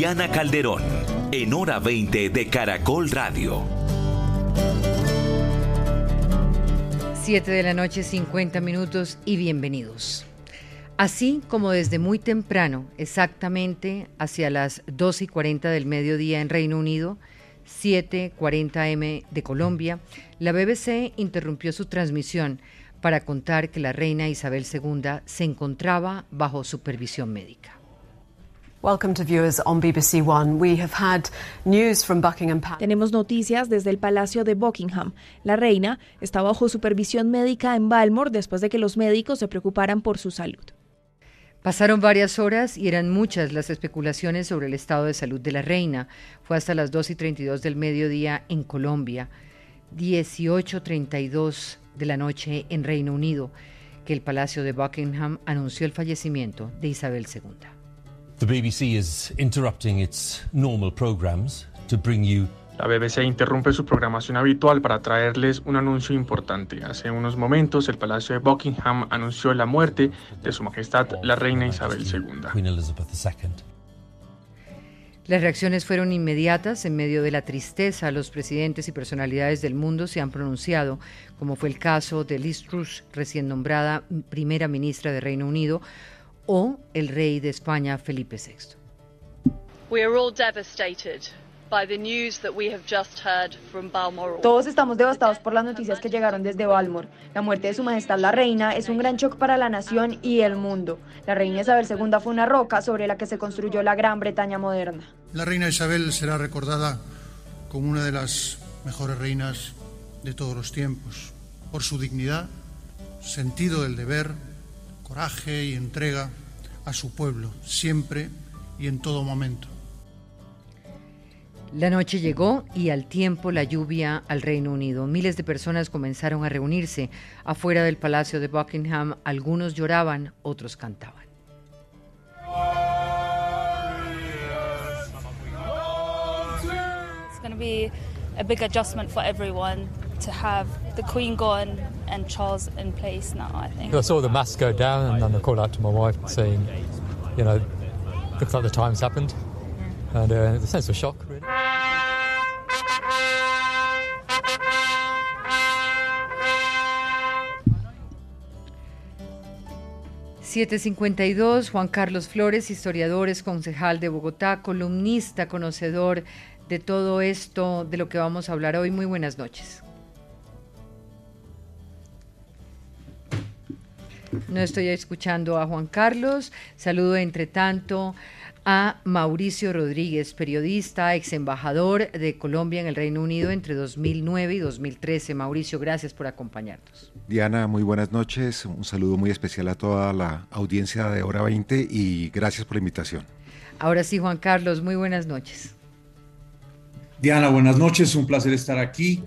Diana Calderón, en hora 20 de Caracol Radio. 7 de la noche, 50 minutos y bienvenidos. Así como desde muy temprano, exactamente hacia las 2 y 40 del mediodía en Reino Unido, 7:40 M de Colombia, la BBC interrumpió su transmisión para contar que la reina Isabel II se encontraba bajo supervisión médica. Tenemos noticias desde el Palacio de Buckingham. La reina está bajo supervisión médica en Balmore después de que los médicos se preocuparan por su salud. Pasaron varias horas y eran muchas las especulaciones sobre el estado de salud de la reina. Fue hasta las 2 y 32 del mediodía en Colombia, 18.32 de la noche en Reino Unido, que el Palacio de Buckingham anunció el fallecimiento de Isabel II. La BBC interrumpe su programación habitual para traerles un anuncio importante. Hace unos momentos, el Palacio de Buckingham anunció la muerte de Su Majestad la Reina Isabel II. Las reacciones fueron inmediatas. En medio de la tristeza, los presidentes y personalidades del mundo se han pronunciado, como fue el caso de Liz Truss, recién nombrada primera ministra de Reino Unido, o el rey de España, Felipe VI. Todos estamos devastados por las noticias que llegaron desde Balmore. La muerte de Su Majestad la Reina es un gran shock para la nación y el mundo. La Reina Isabel II fue una roca sobre la que se construyó la Gran Bretaña moderna. La Reina Isabel será recordada como una de las mejores reinas de todos los tiempos, por su dignidad, sentido del deber, coraje y entrega a su pueblo, siempre y en todo momento. La noche llegó y al tiempo la lluvia al Reino Unido. Miles de personas comenzaron a reunirse afuera del Palacio de Buckingham. Algunos lloraban, otros cantaban. It's going to be a big adjustment for everyone to have the Queen gone and Charles in place now, I think. I saw the mask go down and then I called out to my wife saying, you know, looks like the time's happened. And uh, the sense of shock, really. 752, Juan Carlos Flores, historiador, es concejal de Bogotá, columnista, conocedor de todo esto, de lo que vamos a hablar hoy. Muy buenas noches. No estoy escuchando a Juan Carlos. Saludo entre tanto a Mauricio Rodríguez, periodista, ex embajador de Colombia en el Reino Unido entre 2009 y 2013. Mauricio, gracias por acompañarnos. Diana, muy buenas noches. Un saludo muy especial a toda la audiencia de Hora 20 y gracias por la invitación. Ahora sí, Juan Carlos, muy buenas noches. Diana, buenas noches. Un placer estar aquí.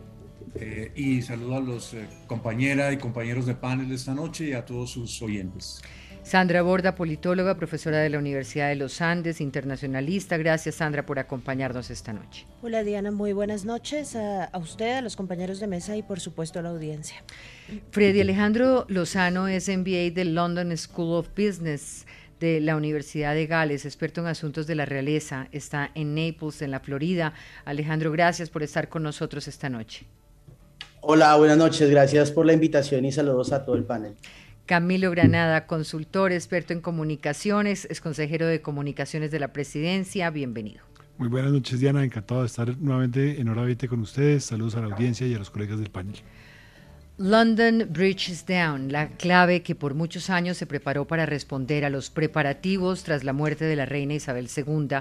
Eh, y saludo a los eh, compañeras y compañeros de panel de esta noche y a todos sus oyentes. Sandra Borda, politóloga, profesora de la Universidad de los Andes, internacionalista. Gracias, Sandra, por acompañarnos esta noche. Hola, Diana. Muy buenas noches a, a, usted, a los compañeros de mesa y, por supuesto, a la audiencia. Freddy Alejandro Lozano es MBA del London School of Business de la Universidad de Gales, experto en asuntos de la realeza. Está en Naples, en la Florida. Alejandro, gracias por estar con nosotros esta noche. Hola, buenas noches. Gracias por la invitación y saludos a todo el panel. Camilo Granada, consultor, experto en comunicaciones, es consejero de comunicaciones de la presidencia. Bienvenido. Muy buenas noches, Diana. Encantado de estar nuevamente en Hora 20 con ustedes. Saludos a la audiencia y a los colegas del panel. London Bridge is Down, la clave que por muchos años se preparó para responder a los preparativos tras la muerte de la reina Isabel II,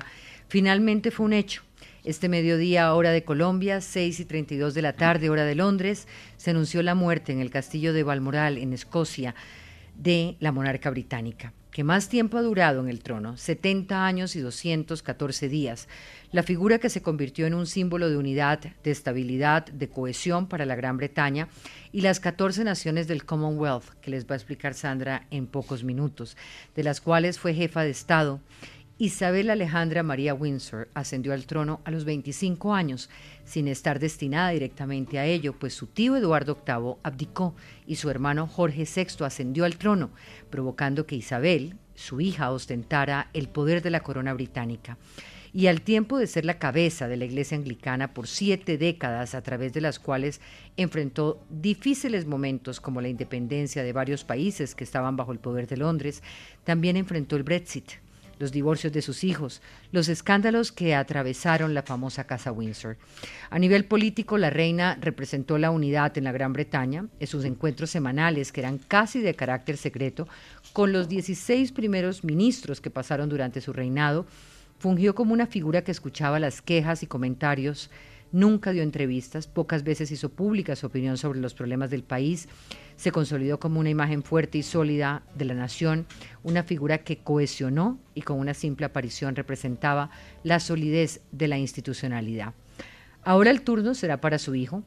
finalmente fue un hecho. Este mediodía, hora de Colombia, 6 y 32 de la tarde, hora de Londres, se anunció la muerte en el castillo de Balmoral, en Escocia, de la monarca británica. que más tiempo ha durado en el trono, 70 años y 214 días, la figura que se convirtió en un símbolo de unidad, de estabilidad, de cohesión para la Gran Bretaña y las 14 naciones del Commonwealth, que les va a explicar Sandra en pocos minutos, de las cuales fue jefa de Estado. Isabel Alejandra María Windsor ascendió al trono a los 25 años, sin estar destinada directamente a ello, pues su tío Eduardo VIII abdicó y su hermano Jorge VI ascendió al trono, provocando que Isabel, su hija, ostentara el poder de la corona británica. Y al tiempo de ser la cabeza de la Iglesia anglicana por siete décadas, a través de las cuales enfrentó difíciles momentos como la independencia de varios países que estaban bajo el poder de Londres, también enfrentó el Brexit, los divorcios de sus hijos, los escándalos que atravesaron la famosa Casa Windsor. A nivel político, la reina representó la unidad en la Gran Bretaña en sus encuentros semanales, que eran casi de carácter secreto, con los 16 primeros ministros que pasaron durante su reinado, fungió como una figura que escuchaba las quejas y comentarios, nunca dio entrevistas, pocas veces hizo pública su opinión sobre los problemas del país, se consolidó como una imagen fuerte y sólida de la nación, una figura que cohesionó y con una simple aparición representaba la solidez de la institucionalidad. Ahora el turno será para su hijo,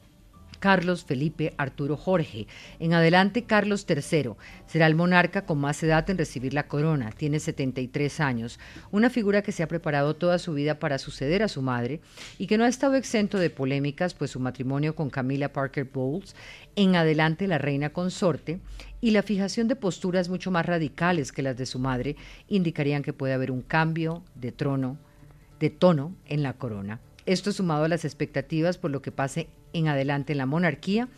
Carlos Felipe Arturo Jorge. En adelante, Carlos III será el monarca con más edad en recibir la corona. Tiene 73 años, una figura que se ha preparado toda su vida para suceder a su madre y que no ha estado exento de polémicas, pues su matrimonio con Camila Parker Bowles, en adelante la reina consorte, y la fijación de posturas mucho más radicales que las de su madre indicarían que puede haber un cambio de trono, de tono en la corona. Esto sumado a las expectativas por lo que pase en adelante en la monarquía,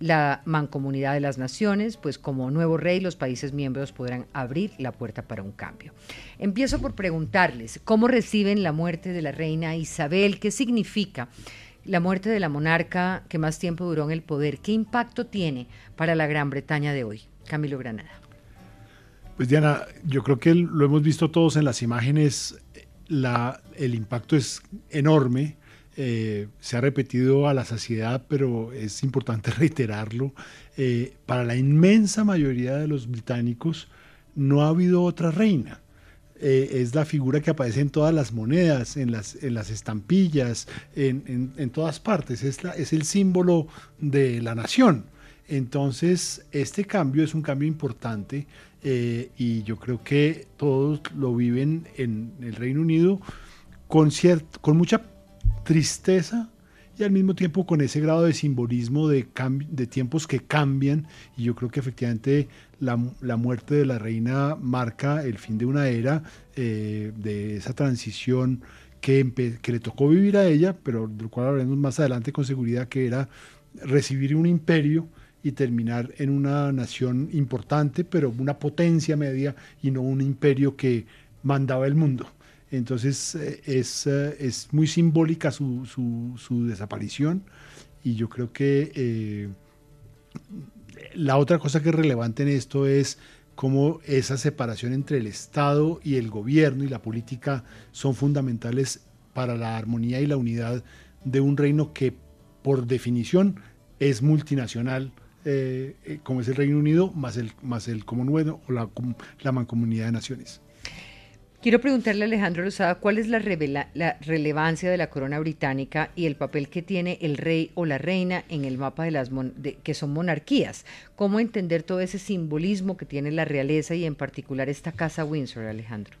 la mancomunidad de las naciones, pues como nuevo rey los países miembros podrán abrir la puerta para un cambio. Empiezo por preguntarles cómo reciben la muerte de la reina Isabel, qué significa la muerte de la monarca que más tiempo duró en el poder, qué impacto tiene para la Gran Bretaña de hoy. Camilo Granada. Pues Diana, yo creo que lo hemos visto todos en las imágenes, el impacto es enorme eh, se ha repetido a la saciedad, pero es importante reiterarlo. Eh, para la inmensa mayoría de los británicos no ha habido otra reina. Eh, es la figura que aparece en todas las monedas, en las, en las estampillas, en, en, todas partes. Es, la, es el símbolo de la nación. Entonces, este cambio es un cambio importante y yo creo que todos lo viven en el Reino Unido con, con mucha tristeza y al mismo tiempo con ese grado de simbolismo de, de tiempos que cambian y yo creo que efectivamente la, muerte de la reina marca el fin de una era, eh, de esa transición que, que, le tocó vivir a ella, pero del cual hablaremos más adelante con seguridad, que era recibir un imperio y terminar en una nación importante, pero una potencia media y no un imperio que mandaba el mundo. Entonces eh, es, eh, es, muy simbólica su, su, desaparición y yo creo que eh, la otra cosa que es relevante en esto es cómo esa separación entre el Estado y el gobierno y la política son fundamentales para la armonía y la unidad de un reino que por definición es multinacional, como es el Reino Unido, más el, más el Commonwealth o la, la Mancomunidad de Naciones. Quiero preguntarle a Alejandro Lozada cuál es la, relevancia de la corona británica y el papel que tiene el rey o la reina en el mapa de las que son monarquías. ¿Cómo entender todo ese simbolismo que tiene la realeza y en particular esta casa Windsor, Alejandro?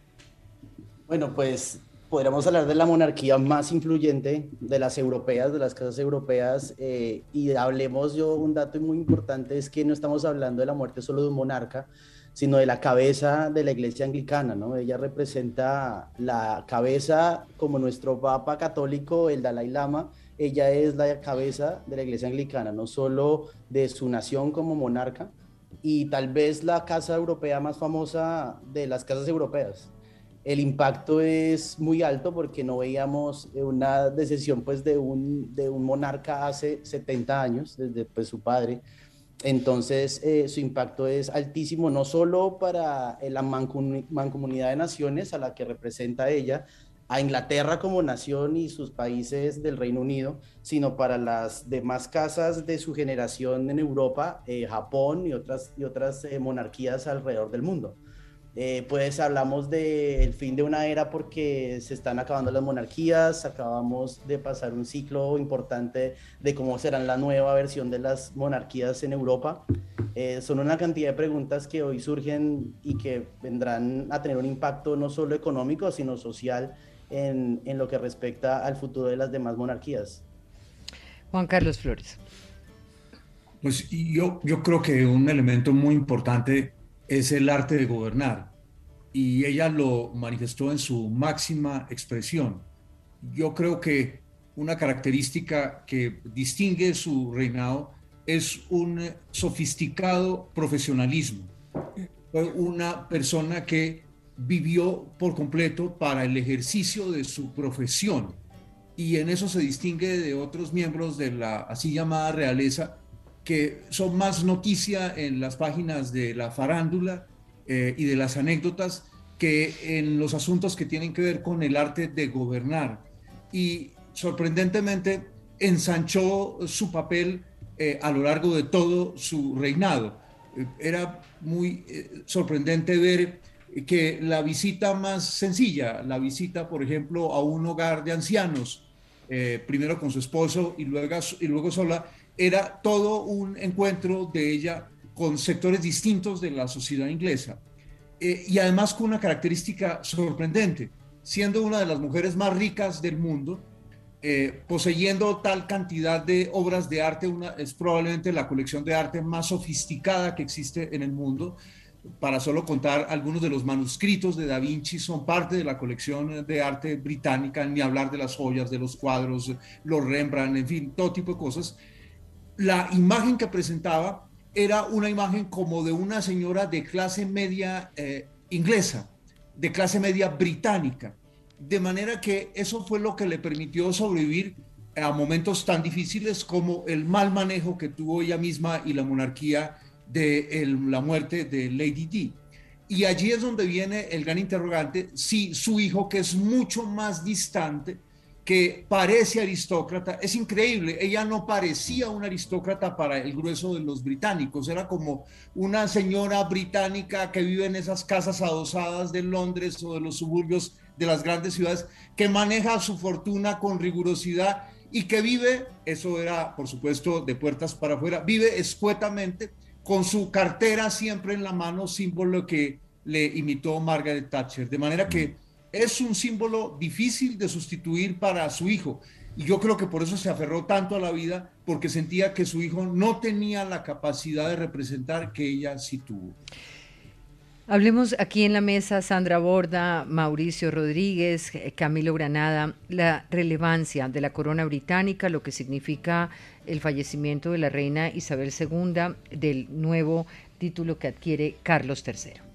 Bueno, pues podríamos hablar de la monarquía más influyente de las europeas, de las casas europeas, eh, y hablemos yo, un dato muy importante es que no estamos hablando de la muerte solo de un monarca, sino de la cabeza de la iglesia anglicana, ¿no? Ella representa la cabeza como nuestro papa católico, el Dalai Lama, ella es la cabeza de la iglesia anglicana, no solo de su nación como monarca, y tal vez la casa europea más famosa de las casas europeas. El impacto es muy alto porque no veíamos una decisión pues, de, un, de un monarca hace 70 años, desde pues, su padre, entonces, eh, su impacto es altísimo, no solo para eh, la mancomunidad de naciones a la que representa ella, a Inglaterra como nación y sus países del Reino Unido, sino para las demás casas de su generación en Europa, eh, Japón y otras, y otras monarquías alrededor del mundo. Eh, pues hablamos del fin de una era porque se están acabando las monarquías, acabamos de pasar un ciclo importante de cómo será la nueva versión de las monarquías en Europa. Eh, son una cantidad de preguntas que hoy surgen y que vendrán a tener un impacto no solo económico, sino social en, en lo que respecta al futuro de las demás monarquías. Juan Carlos Flores. Pues yo, yo creo que un elemento muy importante es el arte de gobernar y ella lo manifestó en su máxima expresión. Yo creo que una característica que distingue su reinado es un sofisticado profesionalismo. Fue una persona que vivió por completo para el ejercicio de su profesión y en eso se distingue de otros miembros de la así llamada realeza que son más noticia en las páginas de la farándula eh, y de las anécdotas que en los asuntos que tienen que ver con el arte de gobernar. Y sorprendentemente ensanchó su papel eh, a lo largo de todo su reinado. Eh, era muy sorprendente ver que la visita más sencilla, la visita, por ejemplo, a un hogar de ancianos, primero con su esposo y luego, y luego sola, era todo un encuentro de ella con sectores distintos de la sociedad inglesa. Eh, y además con una característica sorprendente, siendo una de las mujeres más ricas del mundo, eh, poseyendo tal cantidad de obras de arte, una, es probablemente la colección de arte más sofisticada que existe en el mundo. Para solo contar algunos de los manuscritos de Da Vinci son parte de la colección de arte británica, ni hablar de las joyas, de los cuadros, los Rembrandt, en fin, todo tipo de cosas la imagen que presentaba era una imagen como de una señora de clase media eh, inglesa, de clase media británica. De manera que eso fue lo que le permitió sobrevivir a momentos tan difíciles como el mal manejo que tuvo ella misma y la monarquía de la muerte de Lady Di. Y allí es donde viene el gran interrogante, si su hijo, que es mucho más distante, que parece aristócrata. Es increíble, ella no parecía una aristócrata para el grueso de los británicos, era como una señora británica que vive en esas casas adosadas de Londres o de los suburbios de las grandes ciudades, que maneja su fortuna con rigurosidad y que vive, eso era por supuesto de puertas para afuera, vive escuetamente con su cartera siempre en la mano, símbolo que le imitó Margaret Thatcher. De manera que es un símbolo difícil de sustituir para su hijo. Y yo creo que por eso se aferró tanto a la vida, porque sentía que su hijo no tenía la capacidad de representar que ella sí tuvo. Hablemos aquí en la mesa, Sandra Borda, Mauricio Rodríguez, Camilo Granada, la relevancia de la corona británica, lo que significa el fallecimiento de la reina Isabel II, del nuevo título que adquiere Carlos III.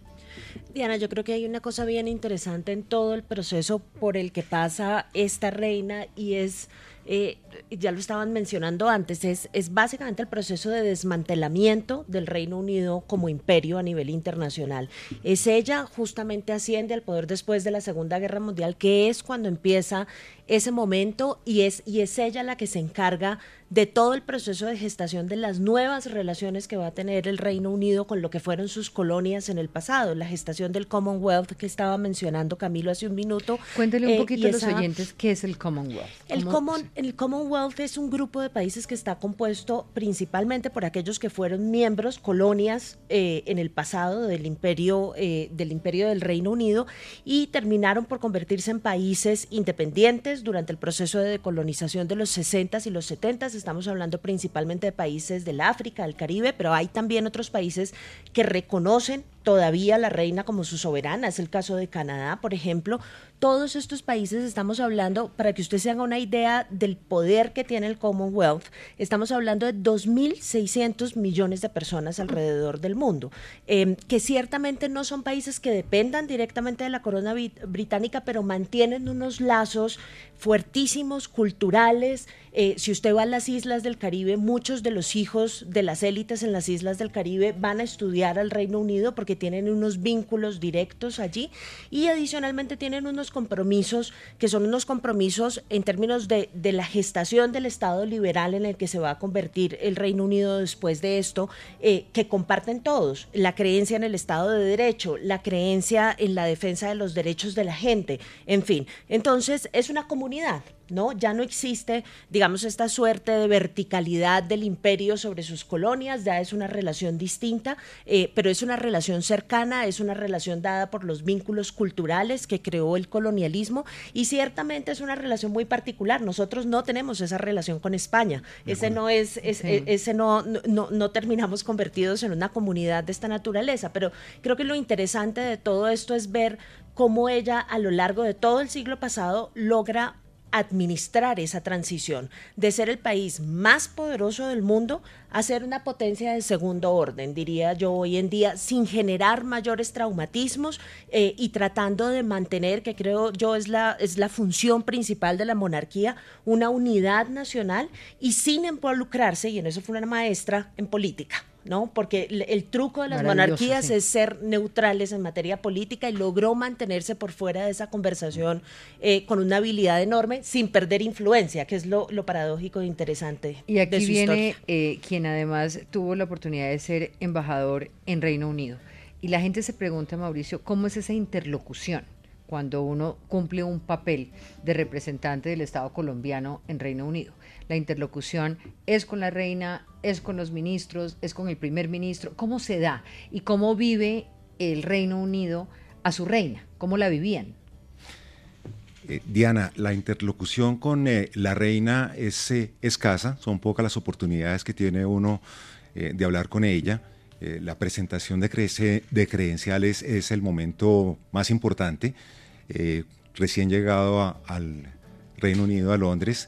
Diana, yo creo que hay una cosa bien interesante en todo el proceso por el que pasa esta reina y es eh, ya lo estaban mencionando antes, es, es básicamente el proceso de desmantelamiento del Reino Unido como imperio a nivel internacional. Es ella justamente asciende al poder después de la Segunda Guerra Mundial, que es cuando empieza ese momento y es, y es ella la que se encarga de todo el proceso de gestación de las nuevas relaciones que va a tener el Reino Unido con lo que fueron sus colonias en el pasado, la gestación del Commonwealth que estaba mencionando Camilo hace un minuto. Cuéntele un eh, poquito a los oyentes qué es el Commonwealth. El, Common, el Commonwealth es un grupo de países que está compuesto principalmente por aquellos que fueron miembros, colonias eh, en el pasado del imperio, eh, del imperio del Reino Unido y terminaron por convertirse en países independientes durante el proceso de decolonización de los 60s y los 70s estamos hablando principalmente de países del África, del Caribe, pero hay también otros países que reconocen todavía la reina como su soberana. Es el caso de Canadá, por ejemplo. Todos estos países estamos hablando, para que usted se haga una idea del poder que tiene el Commonwealth, estamos hablando de 2.600 millones de personas alrededor del mundo, em, que ciertamente no son países que dependan directamente de la corona británica, pero mantienen unos lazos fuertísimos, culturales. Eh, si usted va a las islas del Caribe, muchos de los hijos de las élites en las islas del Caribe van a estudiar al Reino Unido porque porque tienen unos vínculos directos allí y adicionalmente tienen unos compromisos que son unos compromisos en términos de, de la gestación del Estado liberal en el que se va a convertir el Reino Unido después de esto, eh, que comparten todos, la creencia en el Estado de Derecho, la creencia en la defensa de los derechos de la gente, en fin. Entonces, es una comunidad, ¿no? Ya no existe, digamos, esta suerte de verticalidad del imperio sobre sus colonias, ya es una relación distinta, eh, pero es una relación cercana, es una relación dada por los vínculos culturales que creó el colonialismo y ciertamente es una relación muy particular. Nosotros no tenemos esa relación con España. Ese no es, e, ese no, no, no terminamos convertidos en una comunidad de esta naturaleza, pero creo que lo interesante de todo esto es ver cómo ella a lo largo de todo el siglo pasado logra administrar esa transición de ser el país más poderoso del mundo a ser una potencia de segundo orden, diría yo hoy en día, sin generar mayores traumatismos eh, y tratando de mantener, que creo yo es la, es la función principal de la monarquía, una unidad nacional y sin involucrarse, y en eso fue una maestra, en política. ¿No? Porque el, truco de las monarquías es ser neutrales en materia política y logró mantenerse por fuera de esa conversación eh, con una habilidad enorme sin perder influencia, que es lo, paradójico e interesante. Y aquí viene eh, quien además tuvo la oportunidad de ser embajador en Reino Unido. Y la gente se pregunta, Mauricio, ¿cómo es esa interlocución? cuando uno cumple un papel de representante del Estado colombiano en Reino Unido. La interlocución es con la reina, es con los ministros, es con el primer ministro. ¿Cómo se da y cómo vive el Reino Unido a su reina? ¿Cómo la vivían? Eh, Diana, la interlocución con eh, la reina es eh, escasa, son pocas las oportunidades que tiene uno de hablar con ella. la presentación de, de, credenciales es el momento más importante. recién llegado al Reino Unido, a Londres,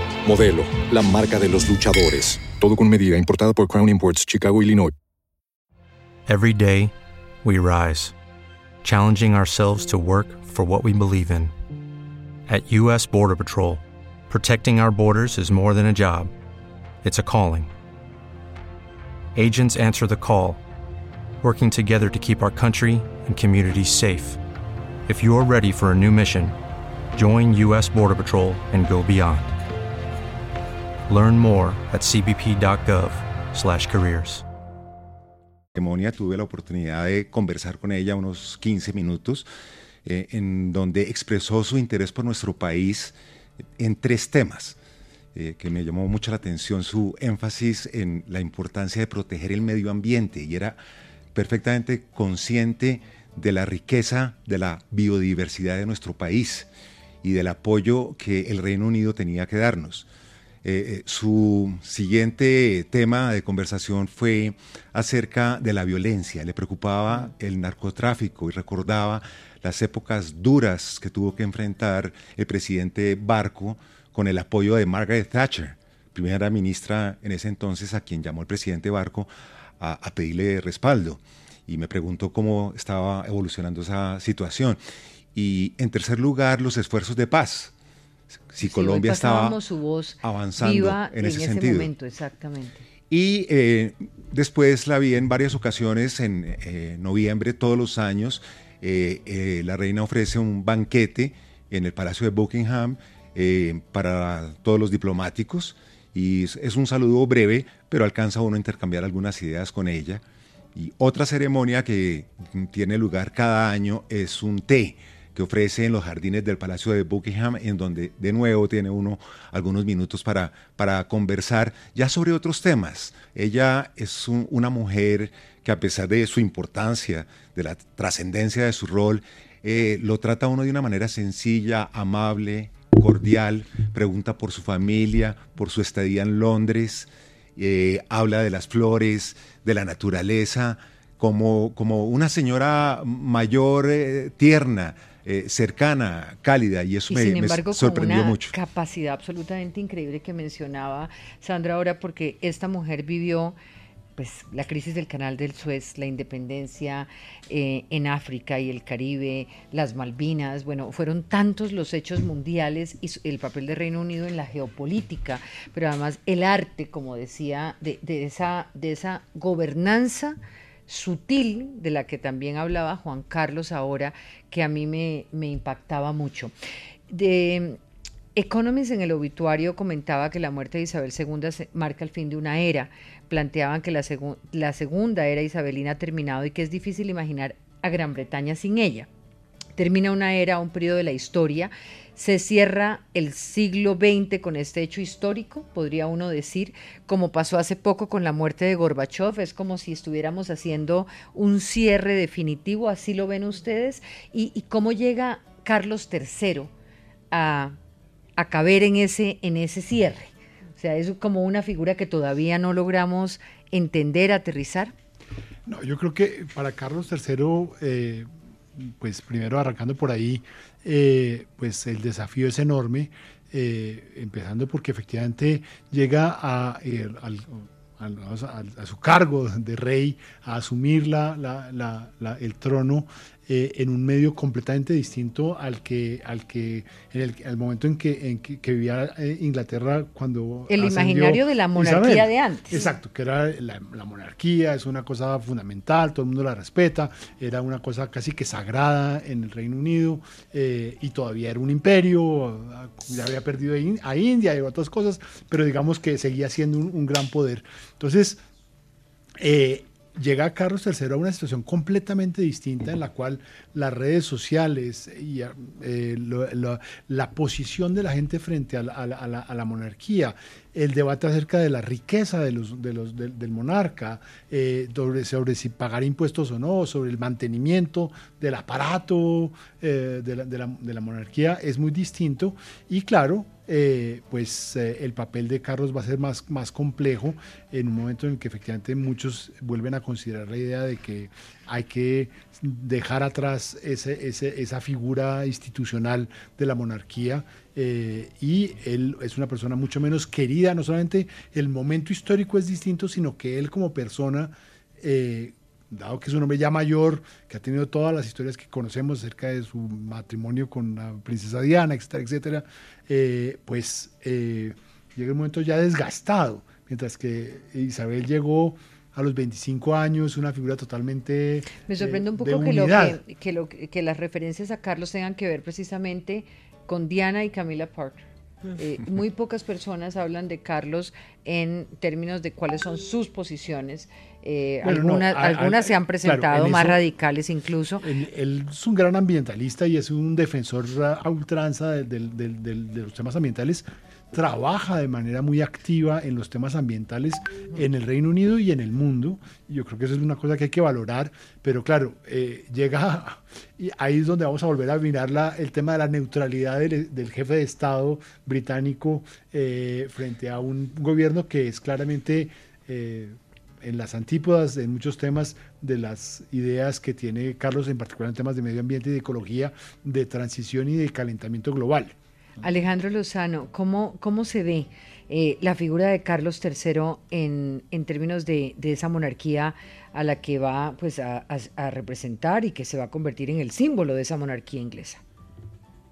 Modelo, la marca de los luchadores. Todo con medida, importada por Crown Imports, Chicago, Illinois. Every day, we rise, challenging ourselves to work for what we believe in. At U.S. Border Patrol, protecting our borders is more than a job, it's a calling. Agents answer the call, working together to keep our country and communities safe. If you're ready for a new mission, join U.S. Border Patrol and go beyond. Learn more at cbp.gov/careers. tuve la oportunidad de conversar con ella unos 15 minutos, eh, en donde expresó su interés por nuestro país en tres temas. Eh, que me llamó mucho la atención su énfasis en la importancia de proteger el medio ambiente y era perfectamente consciente de la riqueza de la biodiversidad de nuestro país y del apoyo que el Reino Unido tenía que darnos. Eh, eh, su siguiente tema de conversación fue acerca de la violencia. Le preocupaba el narcotráfico y recordaba las épocas duras que tuvo que enfrentar el presidente Barco con el apoyo de Margaret Thatcher, primera ministra en ese entonces, a quien llamó el presidente Barco a, a pedirle respaldo. Y me preguntó cómo estaba evolucionando esa situación. Y en tercer lugar, los esfuerzos de paz si Colombia estaba su voz avanzando en, ese, sentido. momento, exactamente. Y eh, después la vi en varias ocasiones en eh, noviembre, todos los años. Eh, la reina ofrece un banquete en el Palacio de Buckingham para todos los diplomáticos y es un saludo breve, pero alcanza uno a intercambiar algunas ideas con ella. Y otra ceremonia que tiene lugar cada año es un té que ofrece en los jardines del Palacio de Buckingham, en donde de nuevo tiene uno algunos minutos para, para conversar ya sobre otros temas. Ella es una mujer que a pesar de su importancia, de la trascendencia de su rol, eh, lo trata uno de una manera sencilla, amable, cordial, pregunta por su familia, por su estadía en Londres, eh, habla de las flores, de la naturaleza, como, como una señora mayor, eh, tierna, eh, cercana, cálida, y eso y me, sin me embargo, sorprendió con una mucho. capacidad absolutamente increíble que mencionaba Sandra ahora, porque esta mujer vivió pues la crisis del canal del Suez, la independencia eh, en África y el Caribe, las Malvinas, bueno, fueron tantos los hechos mundiales y el papel del Reino Unido en la geopolítica, pero además el arte, como decía, de, de esa, de esa gobernanza sutil de la que también hablaba Juan Carlos ahora, que a mí me, me impactaba mucho. De, Economist en el obituario comentaba que la muerte de Isabel II marca el fin de una era. Planteaban que la, la segunda era isabelina ha terminado y que es difícil imaginar a Gran Bretaña sin ella. Termina una era, un periodo de la historia. Se cierra el siglo XX con este hecho histórico, podría uno decir, como pasó hace poco con la muerte de Gorbachev. Es como si estuviéramos haciendo un cierre definitivo, así lo ven ustedes. ¿Y, cómo llega Carlos III a a caber en ese, en ese cierre. O sea, es como una figura que todavía no logramos entender, aterrizar. No, yo creo que para Carlos III, pues primero arrancando por ahí, eh, pues el desafío es enorme, eh, empezando porque efectivamente llega a, al, a, su cargo de rey, a asumir la, la, el trono eh, en un medio completamente distinto al que, al que en el, al momento en que, en que, vivía eh, Inglaterra cuando... El imaginario de la monarquía de antes. Exacto, que era la, monarquía, es una cosa fundamental, todo el mundo la respeta, era una cosa casi que sagrada en el Reino Unido eh, y todavía era un imperio, ya había perdido a India y otras cosas, pero digamos que seguía siendo un, un gran poder. Entonces, eh, llega Carlos III a una situación completamente distinta en la cual las redes sociales y eh, la posición de la gente frente a la, monarquía, el debate acerca de la riqueza de de del monarca, eh, sobre, si pagar impuestos o no, sobre el mantenimiento del aparato eh, de, la, monarquía es muy distinto. Y claro, pues el papel de Carlos va a ser más, más complejo en un momento en que efectivamente muchos vuelven a considerar la idea de que hay que dejar atrás ese, esa figura institucional de la monarquía eh, y él es una persona mucho menos querida, no solamente el momento histórico es distinto, sino que él como persona, eh, dado que es un hombre ya mayor, que ha tenido todas las historias que conocemos acerca de su matrimonio con la princesa Diana, etcétera, etcétera, eh, pues llega un momento ya desgastado, mientras que Isabel llegó a los 25 años, una figura totalmente... Me sorprende un poco que, lo que, que, las referencias a Carlos tengan que ver precisamente con Diana y Camila Parker. Eh, muy pocas personas hablan de Carlos en términos de cuáles son sus posiciones. Eh, algunas, se han presentado más radicales incluso. Él, es un gran ambientalista y es un defensor a ultranza de los temas ambientales trabaja de manera muy activa en los temas ambientales en el Reino Unido y en el mundo. Yo creo que eso es una cosa que hay que valorar, pero claro, eh, llega, y ahí es donde vamos a volver a mirar la, el tema de la neutralidad del, jefe de Estado británico eh, frente a un gobierno que es claramente... Eh, en las antípodas en muchos temas de las ideas que tiene Carlos, en particular en temas de medio ambiente y de ecología, de transición y de calentamiento global. Alejandro Lozano, ¿cómo, cómo se ve eh, la figura de Carlos III en, en términos de, de, esa monarquía a la que va pues, a, representar y que se va a convertir en el símbolo de esa monarquía inglesa?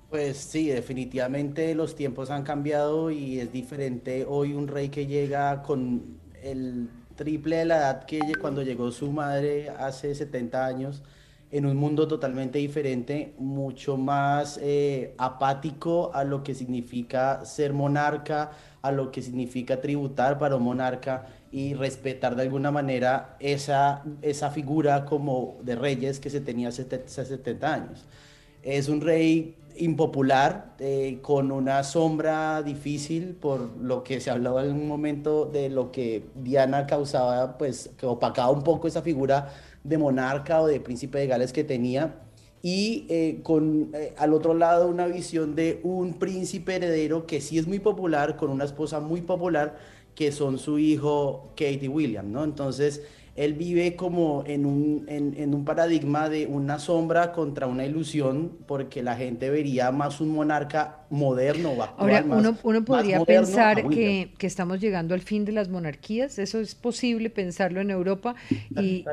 Pues sí, definitivamente los tiempos han cambiado y es diferente hoy un rey que llega con el triple de la edad que cuando llegó su madre hace 70 años en un mundo totalmente diferente, mucho más eh, apático a lo que significa ser monarca, a lo que significa tributar para un monarca y respetar de alguna manera esa, esa figura como de reyes que se tenía hace 70 años. Es un rey impopular, eh, con una sombra difícil por lo que se hablaba en un momento de lo que Diana causaba, pues que opacaba un poco esa figura de monarca o de príncipe de Gales que tenía. Y eh, con eh, al otro lado una visión de un príncipe heredero que sí es muy popular, con una esposa muy popular, que son su hijo Kate y William, ¿no? Entonces, él vive como en un, en, un paradigma de una sombra contra una ilusión, porque la gente vería más un monarca moderno o Ahora, uno, uno podría pensar que, que, estamos llegando al fin de las monarquías, eso es posible pensarlo en Europa y...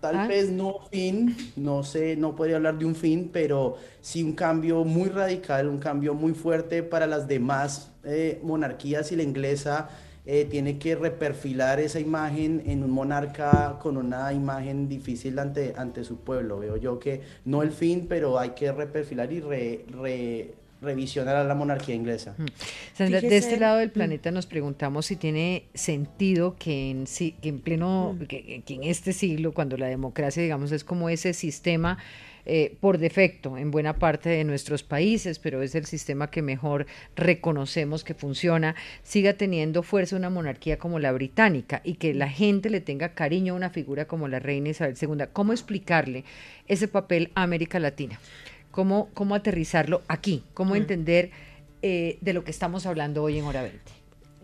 Tal ¿Ah? vez no fin, no sé, no podría hablar de un fin, pero sí un cambio muy radical, un cambio muy fuerte para las demás eh, monarquías y la inglesa eh, tiene que reperfilar esa imagen en un monarca con una imagen difícil ante, ante su pueblo. Veo yo que no el fin, pero hay que reperfilar y revisionar a la monarquía inglesa. Mm. de este lado del mm. planeta nos preguntamos si tiene sentido que en, en pleno, mm. que, en este siglo, cuando la democracia, digamos, es como ese sistema eh, por defecto en buena parte de nuestros países, pero es el sistema que mejor reconocemos que funciona, siga teniendo fuerza una monarquía como la británica y que la gente le tenga cariño a una figura como la reina Isabel II. ¿Cómo explicarle ese papel a América Latina? ¿Cómo, cómo aterrizarlo aquí? ¿Cómo mm. entender eh, de lo que estamos hablando hoy en Hora 20?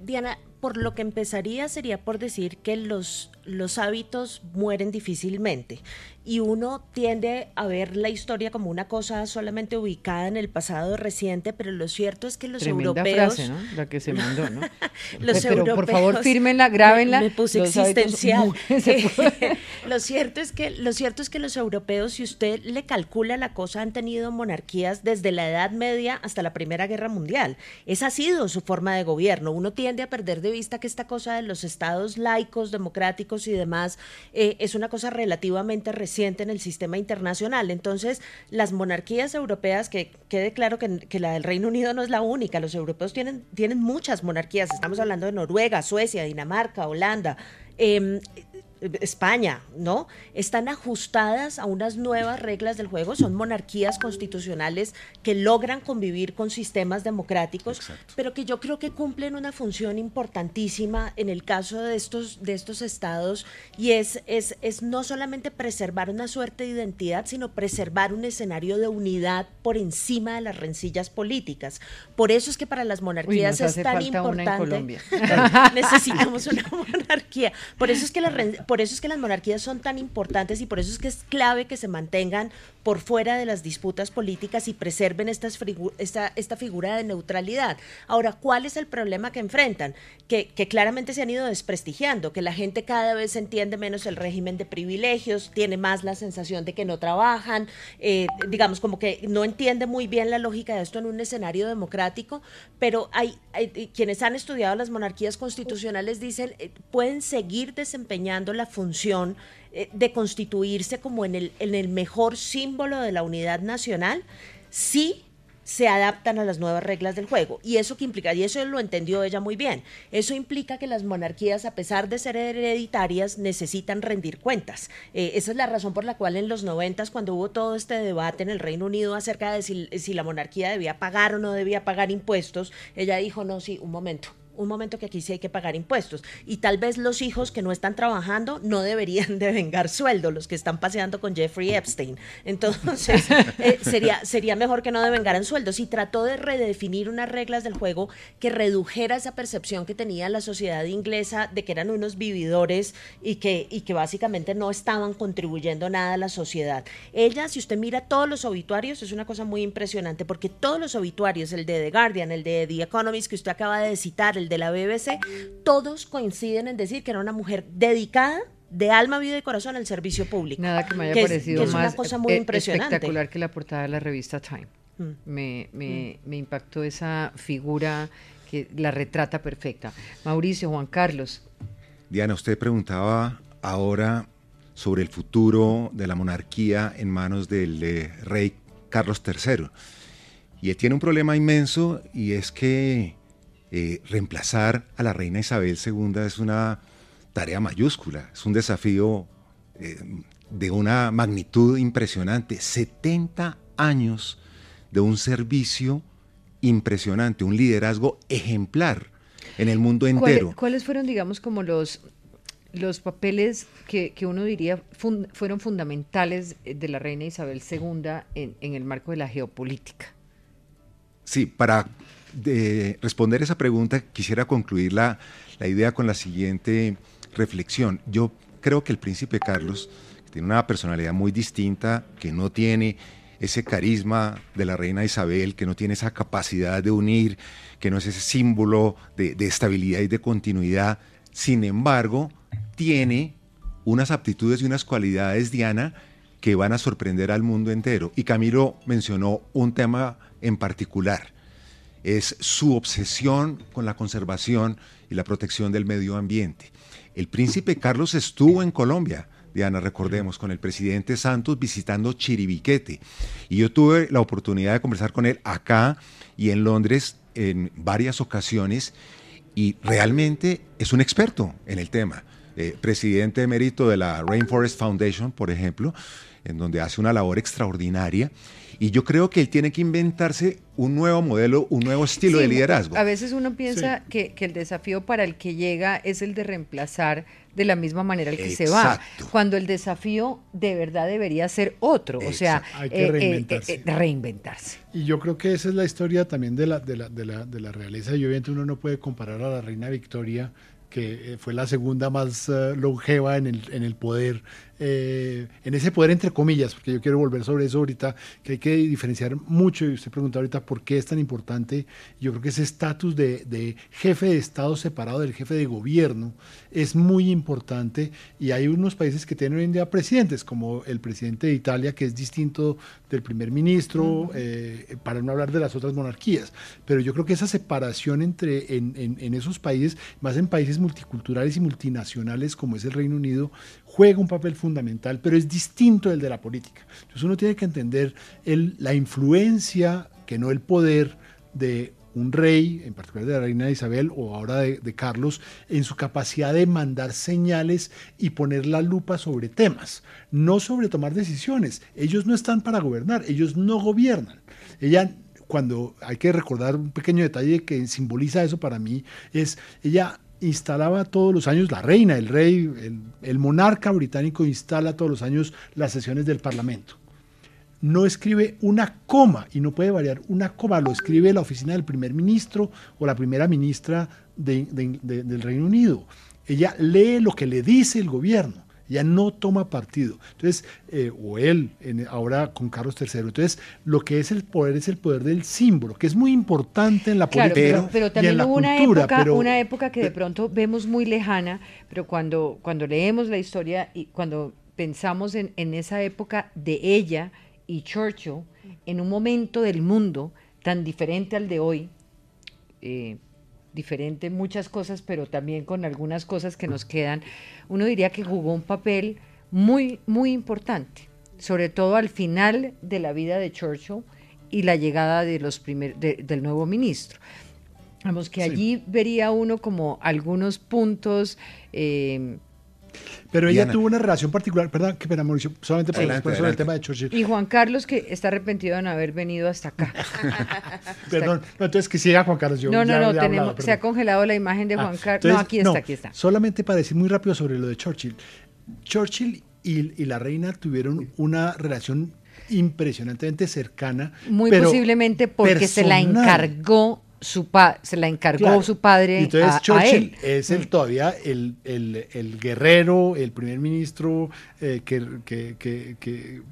Diana, por lo que empezaría sería por decir que los, los hábitos mueren difícilmente y uno tiende a ver la historia como una cosa solamente ubicada en el pasado reciente, pero lo cierto es que los Tremenda europeos... frase, ¿no? La que se mandó, ¿no? los pero, europeos, por favor, fírmenla, grábenla. Me, puse existencial. lo, cierto es que, lo cierto es que los europeos, si usted le calcula la cosa, han tenido monarquías desde la Edad Media hasta la Primera Guerra Mundial. Esa ha sido su forma de gobierno. Uno tiende a perder de vista que esta cosa de los estados laicos, democráticos y demás eh, es una cosa relativamente reciente en el sistema internacional. Entonces, las monarquías europeas, que quede claro que, la del Reino Unido no es la única, los europeos tienen, tienen muchas monarquías, estamos hablando de Noruega, Suecia, Dinamarca, Holanda. Em, España, ¿no? Están ajustadas a unas nuevas reglas del juego, son monarquías constitucionales que logran convivir con sistemas democráticos, pero que yo creo que cumplen una función importantísima en el caso de estos, de estos estados y es, es, es no solamente preservar una suerte de identidad, sino preservar un escenario de unidad por encima de las rencillas políticas. Por eso es que para las monarquías es tan importante. Necesitamos una monarquía. Por eso es que la por eso es que las monarquías son tan importantes y por eso es que es clave que se mantengan por fuera de las disputas políticas y preserven esta, figura de neutralidad. Ahora, ¿cuál es el problema que enfrentan? Que, claramente se han ido desprestigiando, que la gente cada vez entiende menos el régimen de privilegios, tiene más la sensación de que no trabajan, eh, digamos como que no entiende muy bien la lógica de esto en un escenario democrático, pero hay, quienes han estudiado las monarquías constitucionales dicen eh, pueden seguir desempeñando la función eh, de constituirse como en el, en el mejor símbolo de la unidad nacional si se adaptan a las nuevas reglas del juego. Y eso que implica, y eso lo entendió ella muy bien, eso implica que las monarquías, a pesar de ser hereditarias, necesitan rendir cuentas. Eh, esa es la razón por la cual en los noventas, cuando hubo todo este debate en el Reino Unido acerca de si, si la monarquía debía pagar o no debía pagar impuestos, ella dijo, no, sí, un momento un momento que aquí sí hay que pagar impuestos. Y tal vez los hijos que no están trabajando no deberían de vengar sueldo, los que están paseando con Jeffrey Epstein. Entonces, eh, sería, sería mejor que no devengaran sueldos. Y trató de redefinir unas reglas del juego que redujera esa percepción que tenía la sociedad inglesa de que eran unos vividores y que, y que básicamente no estaban contribuyendo nada a la sociedad. Ella, si usted mira todos los obituarios, es una cosa muy impresionante, porque todos los obituarios, el de The Guardian, el de The Economist que usted acaba de citar, el de la BBC, todos coinciden en decir que era una mujer dedicada de alma, vida y corazón al servicio público. Nada que me haya parecido más una cosa muy e- impresionante. espectacular que la portada de la revista Time. Mm. Me, me, mm. me impactó esa figura que la retrata perfecta. Mauricio, Juan Carlos. Diana, usted preguntaba ahora sobre el futuro de la monarquía en manos del eh, rey Carlos III. Y él tiene un problema inmenso y es que eh, reemplazar a la reina Isabel II es una tarea mayúscula, es un desafío eh, de una magnitud impresionante. 70 años de un servicio impresionante, un liderazgo ejemplar en el mundo entero. ¿Cuáles, fueron, digamos, como los, los papeles que, uno diría fueron fundamentales de la reina Isabel II en, en el marco de la geopolítica? Sí, para de responder esa pregunta, quisiera concluir la, la idea con la siguiente reflexión. Yo creo que el príncipe Carlos tiene una personalidad muy distinta, que no tiene ese carisma de la reina Isabel, que no tiene esa capacidad de unir, que no es ese símbolo de, de estabilidad y de continuidad. Sin embargo, tiene unas aptitudes y unas cualidades, Diana, que van a sorprender al mundo entero. Y Camilo mencionó un tema en particular, es su obsesión con la conservación y la protección del medio ambiente. El príncipe Carlos estuvo en Colombia, Diana, recordemos, con el presidente Santos visitando Chiribiquete. Y yo tuve la oportunidad de conversar con él acá y en Londres en varias ocasiones y realmente es un experto en el tema. Eh, presidente emérito de la Rainforest Foundation, por ejemplo, en donde hace una labor extraordinaria. Y yo creo que él tiene que inventarse un nuevo modelo, un nuevo estilo Sí, de liderazgo. A veces uno piensa que, que el desafío para el que llega es el de reemplazar de la misma manera el que se va, cuando el desafío de verdad debería ser otro, o sea. Hay que eh, eh, reinventarse. eh, reinventarse. Y yo creo que esa es la historia también de la, de la, de la, de la realeza. Y obviamente uno no puede comparar a la reina Victoria, que eh, fue la segunda más eh, longeva en el, en el poder, eh, en ese poder entre comillas, porque yo quiero volver sobre eso ahorita, que hay que diferenciar mucho, y usted pregunta ahorita por qué es tan importante, yo creo que ese estatus de, de jefe de Estado separado del jefe de gobierno es muy importante y hay unos países que tienen hoy en día presidentes, como el presidente de Italia, que es distinto del primer ministro, eh, para no hablar de las otras monarquías, pero yo creo que esa separación entre en, en- en esos países, más en países multiculturales y multinacionales como es el Reino Unido, juega un papel fundamental, pero es distinto del de la política. Entonces uno tiene que entender el- la influencia, que no el poder de un rey, en particular de la reina Isabel o ahora de, de Carlos, en su capacidad de mandar señales y poner la lupa sobre temas, no sobre tomar decisiones. Ellos no están para gobernar, ellos no gobiernan. Ella, cuando hay que recordar un pequeño detalle que simboliza eso para mí, es ella instalaba todos los años, la reina, el rey, el, monarca británico instala todos los años las sesiones del Parlamento no escribe una coma y no puede variar una coma, lo escribe la oficina del primer ministro o la primera ministra de- de- de- del Reino Unido. Ella lee lo que le dice el gobierno, ella no toma partido. Entonces, eh, o él, en- ahora con Carlos III. Entonces, lo que es el poder es el poder del símbolo, que es muy importante en la Claro, política pero, pero y en también la hubo una época, pero- una época que de pronto vemos muy lejana, pero cuando, cuando leemos la historia y cuando pensamos en, en esa época de ella y Churchill, en un momento del mundo tan diferente al de hoy, eh, diferente en muchas cosas, pero también con algunas cosas que nos quedan, uno diría que jugó un papel muy, muy importante, sobre todo al final de la vida de Churchill y la llegada de los primer, de- del nuevo ministro. Vamos, que Sí. allí vería uno como algunos puntos. eh, Pero ella Diana. tuvo una relación particular, perdón, qué pena Mauricio, solamente para Adelante, sobre el tema de Churchill. y Juan Carlos, que está arrepentido de no haber venido hasta acá. Perdón, no, entonces que siga Juan Carlos. Yo no, no, ya- no, tenemos, se ha congelado la imagen de Ah, Juan Carlos. No, aquí está, no, aquí está. Solamente para decir muy rápido sobre lo de Churchill. Churchill y, y la reina tuvieron una relación impresionantemente cercana. Muy pero posiblemente porque se la encargó su pa se la encargó Claro. su padre Y entonces a, a Churchill él. es el todavía el, el- el guerrero, el primer ministro eh, que, que- que- que-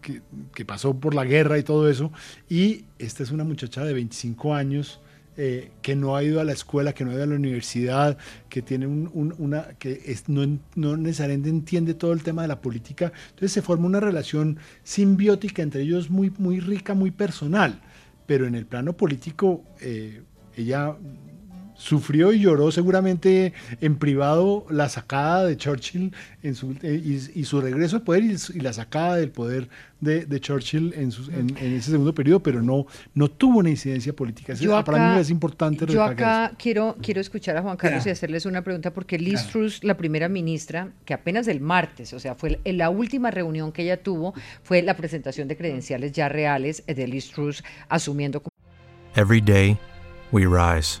que- que pasó por la guerra y todo eso. Y esta es una muchacha de 25 años eh, que no ha ido a la escuela, que no ha ido a la universidad, que tiene un- un- una que es- no, no necesariamente entiende todo el tema de la política. Entonces se forma una relación simbiótica entre ellos muy, muy rica, muy personal pero en el plano político eh, ella sufrió y lloró seguramente en privado la sacada de Churchill en su, eh, y, y su regreso al poder y, su- y la sacada del poder de, de Churchill en, sus- en- en ese segundo periodo, pero no, no tuvo una incidencia política. Eso Yo para acá- mí es importante Yo eso. acá quiero, quiero escuchar a Juan Carlos y hacerles una pregunta porque Liz Truss, la primera ministra, que apenas el martes, o sea, fue el- la última reunión que ella tuvo, fue la presentación de credenciales ya reales de Liz Truss asumiendo como Every day, we rise,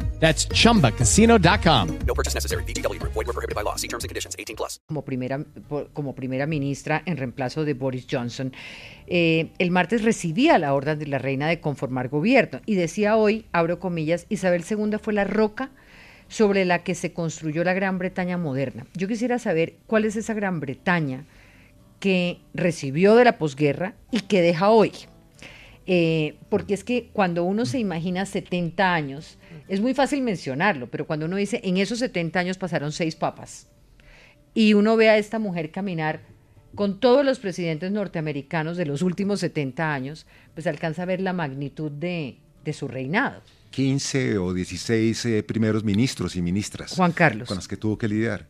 That's chumbacasino.com. No purchase necessary. BGW. Void were prohibited by law. See terms and conditions. 18 plus. Como primera, como primera ministra en reemplazo de Boris Johnson, eh, el martes recibía la orden de la reina de conformar gobierno y decía hoy, abro comillas, Isabel II fue la roca sobre la que se construyó la Gran Bretaña moderna. Yo quisiera saber cuál es esa Gran Bretaña que recibió de la posguerra y que deja hoy. Eh, porque es que cuando uno se imagina 70 años, es muy fácil mencionarlo, pero cuando uno dice, en esos 70 años pasaron seis papas, y uno ve a esta mujer caminar con todos los presidentes norteamericanos de los últimos 70 años, pues alcanza a ver la magnitud de, de su reinado. 15 o 16 eh, primeros ministros y ministras. Juan Carlos. Con las que tuvo que lidiar.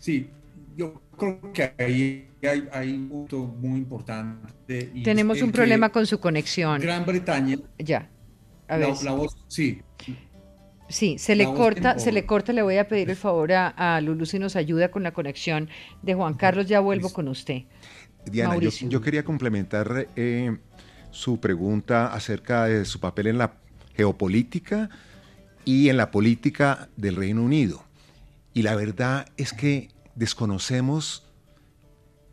Sí, yo creo que ahí hay, hay un punto muy importante. y Tenemos un problema con su conexión. Gran Bretaña. Ya. A la, ver. la voz, sí. Sí, se La le corta, se le corta, le voy a pedir el favor a, a Lulu si nos ayuda con la conexión de Juan Carlos, ya vuelvo con usted. Diana, yo quería complementar eh, su pregunta acerca de su papel en la geopolítica y en la política del Reino Unido. Y la verdad es que desconocemos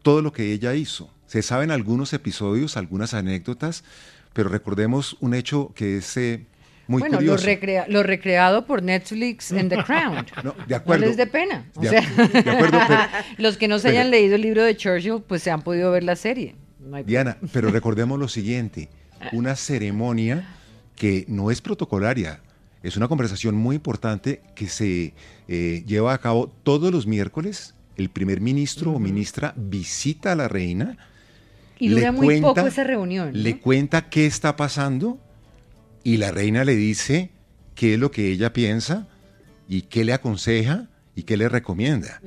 todo lo que ella hizo. Se saben algunos episodios, algunas anécdotas, pero recordemos un hecho que es eh, muy bueno, lo, recrea- lo recreado por Netflix en The Crown. No, de acuerdo. les dé pena. O De sea, de acuerdo, pero- los que no se pero- hayan leído el libro de Churchill, pues se han podido ver la serie. No Diana, pero recordemos lo siguiente, una ceremonia que no es protocolaria, es una conversación muy importante que se eh, lleva a cabo todos los miércoles. El primer ministro o ministra visita a la reina. Y dura le muy cuenta- poco esa reunión. ¿no? Le cuenta qué está pasando y la reina le dice qué es lo que ella piensa y qué le aconseja y qué le recomienda.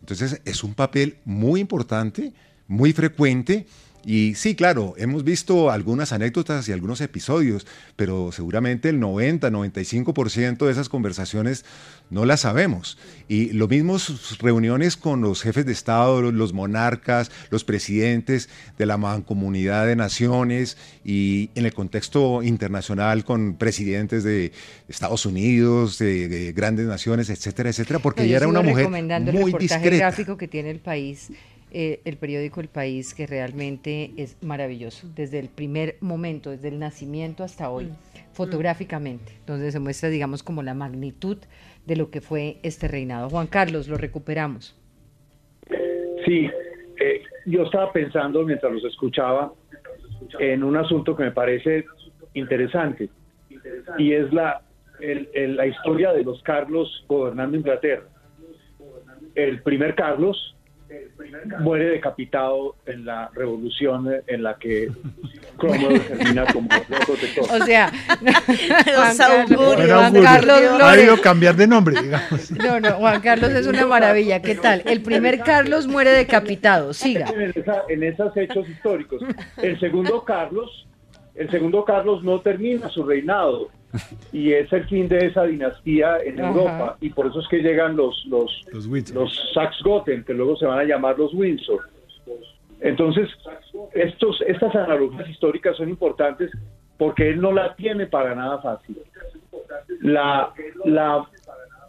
Entonces es un papel muy importante, muy frecuente. Y sí, claro, hemos visto algunas anécdotas y algunos episodios, pero seguramente el 90-95% de esas conversaciones no las sabemos. Y lo mismo sus reuniones con los jefes de Estado, los- monarcas, los presidentes de la mancomunidad de naciones y en el contexto internacional con presidentes de Estados Unidos, de, de grandes naciones, etcétera, etcétera, porque No, ella era una mujer muy discreta. gráfico que tiene el país, eh, el periódico El País, que realmente es maravilloso, desde el primer momento, desde el nacimiento hasta hoy, fotográficamente, donde se muestra, digamos, como la magnitud de lo que fue este reinado. Juan Carlos, lo recuperamos. Sí, eh, yo estaba pensando mientras los escuchaba en un asunto que me parece interesante y es la, el- el- la historia de los Carlos gobernando Inglaterra. El primer Carlos muere decapitado en la revolución en la que Cromwell termina como protector. O sea, Juan Los Carlos. Juan. Carlos Ha cambiar de nombre, digamos. No, no, Juan Carlos es una maravilla. ¿Qué tal? El primer Carlos muere decapitado. Siga. en, esa- en esos hechos históricos. El segundo Carlos, el segundo Carlos no termina su reinado y es el fin de esa dinastía en Ajá. Europa y por eso es que llegan los los Los los que luego se van a llamar los Windsor. Entonces estos estas analogías históricas son importantes porque él no la tiene para nada fácil. La la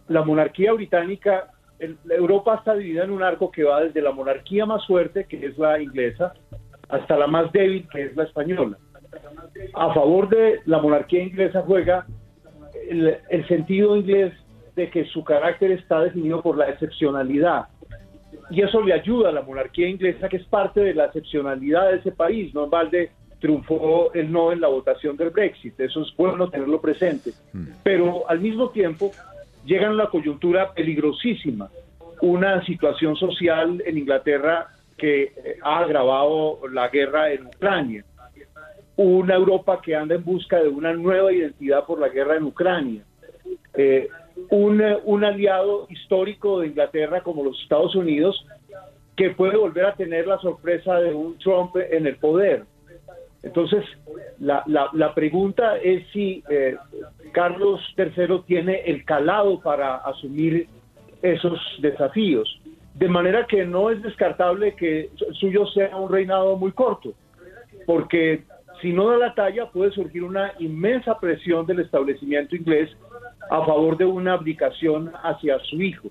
la monarquía británica, el- Europa está dividida en un arco que va desde la monarquía más fuerte, que es la inglesa, hasta la más débil, que es la española. A favor de la monarquía inglesa juega el, el sentido inglés de que su carácter está definido por la excepcionalidad. Y eso le ayuda a la monarquía inglesa, que es parte de la excepcionalidad de ese país. No en balde triunfó el no en la votación del Brexit. Eso es bueno tenerlo presente. Pero al mismo tiempo llegan a una coyuntura peligrosísima, una situación social en Inglaterra que eh, ha agravado la guerra en Ucrania, una Europa que anda en busca de una nueva identidad por la guerra en Ucrania, eh, un, un aliado histórico de Inglaterra como los Estados Unidos que puede volver a tener la sorpresa de un Trump en el poder. Entonces, la, la, la pregunta es si eh, Carlos III tiene el calado para asumir esos desafíos. De manera que no es descartable que suyo sea un reinado muy corto, porque si no da la talla puede surgir una inmensa presión del establecimiento inglés a favor de una abdicación hacia su hijo.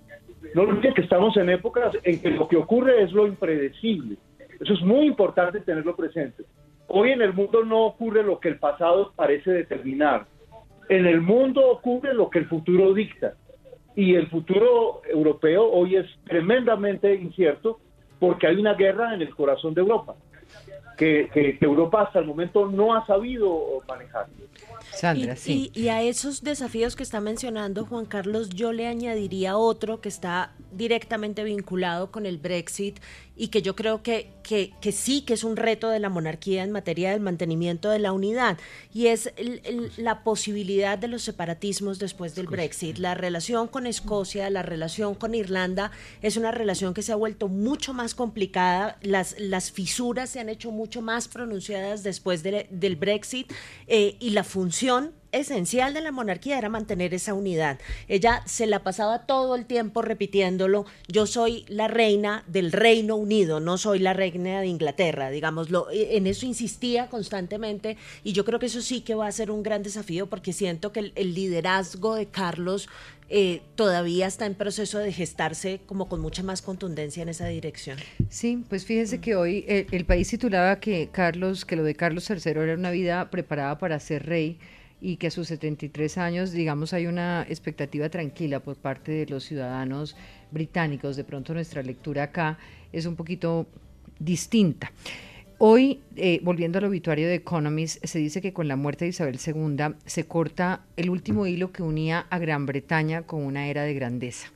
No olviden que estamos en épocas en que lo que ocurre es lo impredecible. Eso es muy importante tenerlo presente. Hoy en el mundo no ocurre lo que el pasado parece determinar. En el mundo ocurre lo que el futuro dicta. Y el futuro europeo hoy es tremendamente incierto porque hay una guerra en el corazón de Europa que, Europa hasta el momento no ha sabido manejar. Sandra, sí. y, a esos desafíos que está mencionando Juan Carlos, yo le añadiría otro que está directamente vinculado con el Brexit y que yo creo que, que, sí que es un reto de la monarquía en materia del mantenimiento de la unidad, y es la posibilidad de los separatismos después del Brexit. La relación con Escocia, la relación con Irlanda, es una relación que se ha vuelto mucho más complicada, las, las fisuras se han hecho mucho más pronunciadas después del Brexit eh, y la función esencial de la monarquía era mantener esa unidad. Ella se la pasaba todo el tiempo repitiéndolo, yo soy la reina del Reino Unido, no soy la reina de Inglaterra, digámoslo, e, en eso insistía constantemente y yo creo que eso sí que va a ser un gran desafío porque siento que el, liderazgo de Carlos eh, todavía está en proceso de gestarse como con mucha más contundencia en esa dirección. Sí, pues fíjese que hoy el, el país titulaba que Carlos, que lo de Carlos III era una vida preparada para ser rey y que a sus 73 años, digamos, hay una expectativa tranquila por parte de los ciudadanos británicos. De pronto nuestra lectura acá es un poquito distinta. Hoy, eh, volviendo al obituario de Economist, se dice que con la muerte de Isabel II se corta el último hilo que unía a Gran Bretaña con una era de grandeza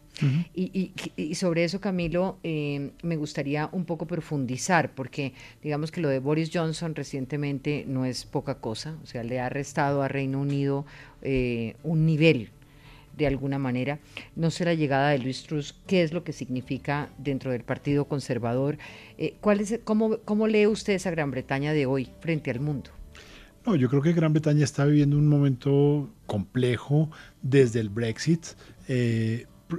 y, sobre eso, Camilo, eh, me gustaría un poco profundizar, porque digamos que lo de Boris Johnson recientemente no es poca cosa, o sea, le ha restado a Reino Unido eh, un nivel de alguna manera. No sé la llegada de Luis Truss, qué es lo que significa dentro del Partido Conservador. Eh, ¿cuál es, cómo, ¿Cómo lee usted esa Gran Bretaña de hoy frente al mundo? No, yo creo que Gran Bretaña está viviendo un momento complejo desde el Brexit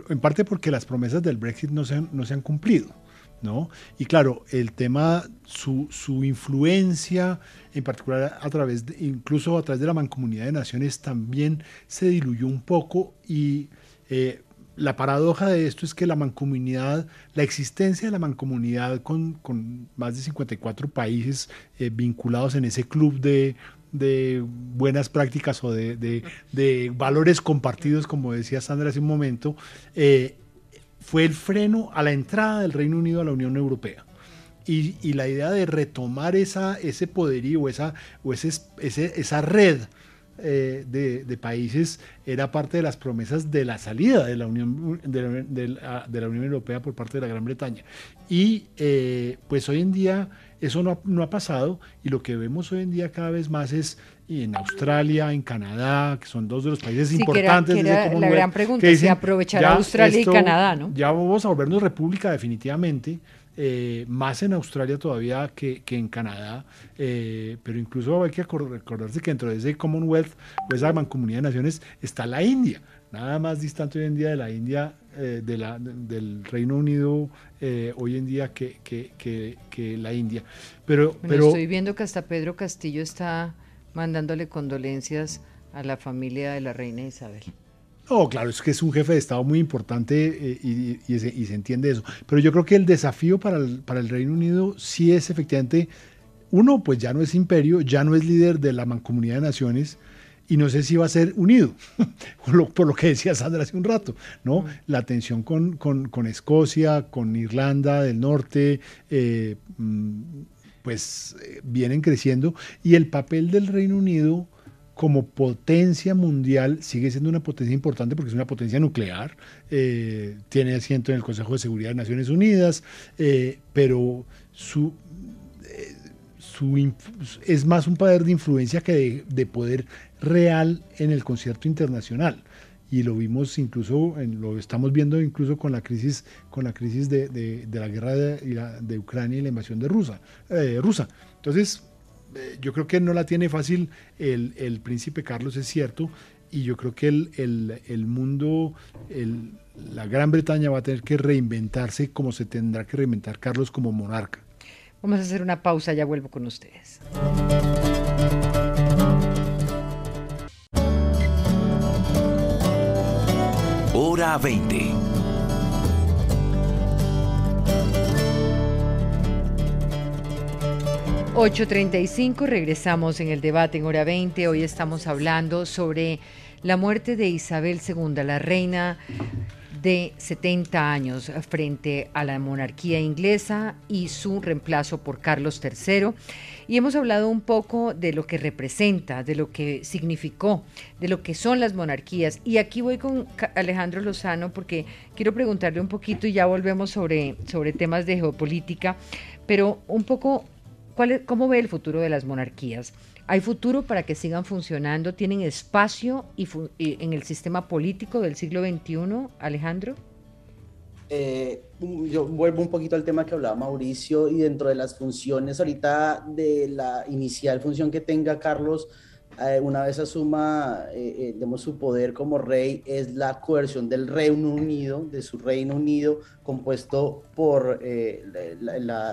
en parte porque las promesas del Brexit no se han, no se han cumplido. ¿no? Y claro, el tema, su, su, influencia, en particular a través, de, incluso a través de la Mancomunidad de Naciones, también se diluyó un poco y eh, la paradoja de esto es que la mancomunidad, la existencia de la mancomunidad con, con más de 54 países eh, vinculados en ese club de, de buenas prácticas o de, valores compartidos, como decía Sandra hace un momento, eh, fue el freno a la entrada del Reino Unido a la Unión Europea. Y, la idea de retomar esa, ese poderío esa, o ese, esa red eh, de, países era parte de las promesas de la salida de la Unión, de la, Unión Europea por parte de la Gran Bretaña. Y eh, pues hoy en día eso no ha, no ha, pasado y lo que vemos hoy en día cada vez más es en Australia, en Canadá, que son dos de los países importantes. Que era, la gran pregunta, si aprovechar Australia y Canadá, ¿no? Ya vamos a volvernos república definitivamente, eh, más en Australia todavía que, que en Canadá, eh, pero incluso hay que recordarse que dentro de ese Commonwealth, pues esa mancomunidad de naciones, está la India, nada más distante hoy en día de la India eh, de la, del Reino Unido eh, hoy en día que, que, la India. Pero, pero estoy viendo que hasta Pedro Castillo está mandándole condolencias a la familia de la reina Isabel. No, claro, es que es un jefe de Estado muy importante eh, y, y, se, entiende eso. Pero yo creo que el desafío para el, para el Reino Unido sí es efectivamente, uno, pues ya no es imperio, ya no es líder de la mancomunidad de naciones, y no sé si va a ser unido, por lo que decía Sandra hace un rato, ¿no? La tensión con, con, Escocia, con Irlanda del Norte, eh, mm, pues eh, vienen creciendo y el papel del Reino Unido como potencia mundial sigue siendo una potencia importante porque es una potencia nuclear, eh, tiene asiento en el Consejo de Seguridad de Naciones Unidas, pero su, su es más un poder de influencia que de, poder real en el concierto internacional y lo vimos incluso, lo estamos viendo incluso con la crisis, con la crisis de, de, la guerra de, Ucrania y la invasión de Rusia. Rusa. Entonces, eh, yo creo que no la tiene fácil el, príncipe Carlos, es cierto, y yo creo que el, mundo, la Gran Bretaña va a tener que reinventarse como se tendrá que reinventar Carlos como monarca. Vamos a hacer una pausa, ya vuelvo con ustedes. Hora 20 8.35, regresamos en el debate en hora 20. Hoy estamos hablando sobre la muerte de Isabel II, la reina de 70 años frente a la monarquía inglesa y su reemplazo por Carlos III. Y hemos hablado un poco de lo que representa, de lo que significó, de lo que son las monarquías. Y aquí voy con Alejandro Lozano porque quiero preguntarle un poquito y ya volvemos sobre, sobre temas de geopolítica, pero un poco ¿Cómo ve el futuro de las monarquías? ¿Hay futuro para que sigan funcionando? ¿Tienen espacio y, en el sistema político del siglo XXI, Alejandro? Eh, yo vuelvo un poquito al tema que hablaba Mauricio y dentro de las funciones ahorita de la inicial función que tenga Carlos eh, una vez asuma eh, eh su poder como rey, es la coerción del Reino Unido, de su Reino Unido, compuesto por eh,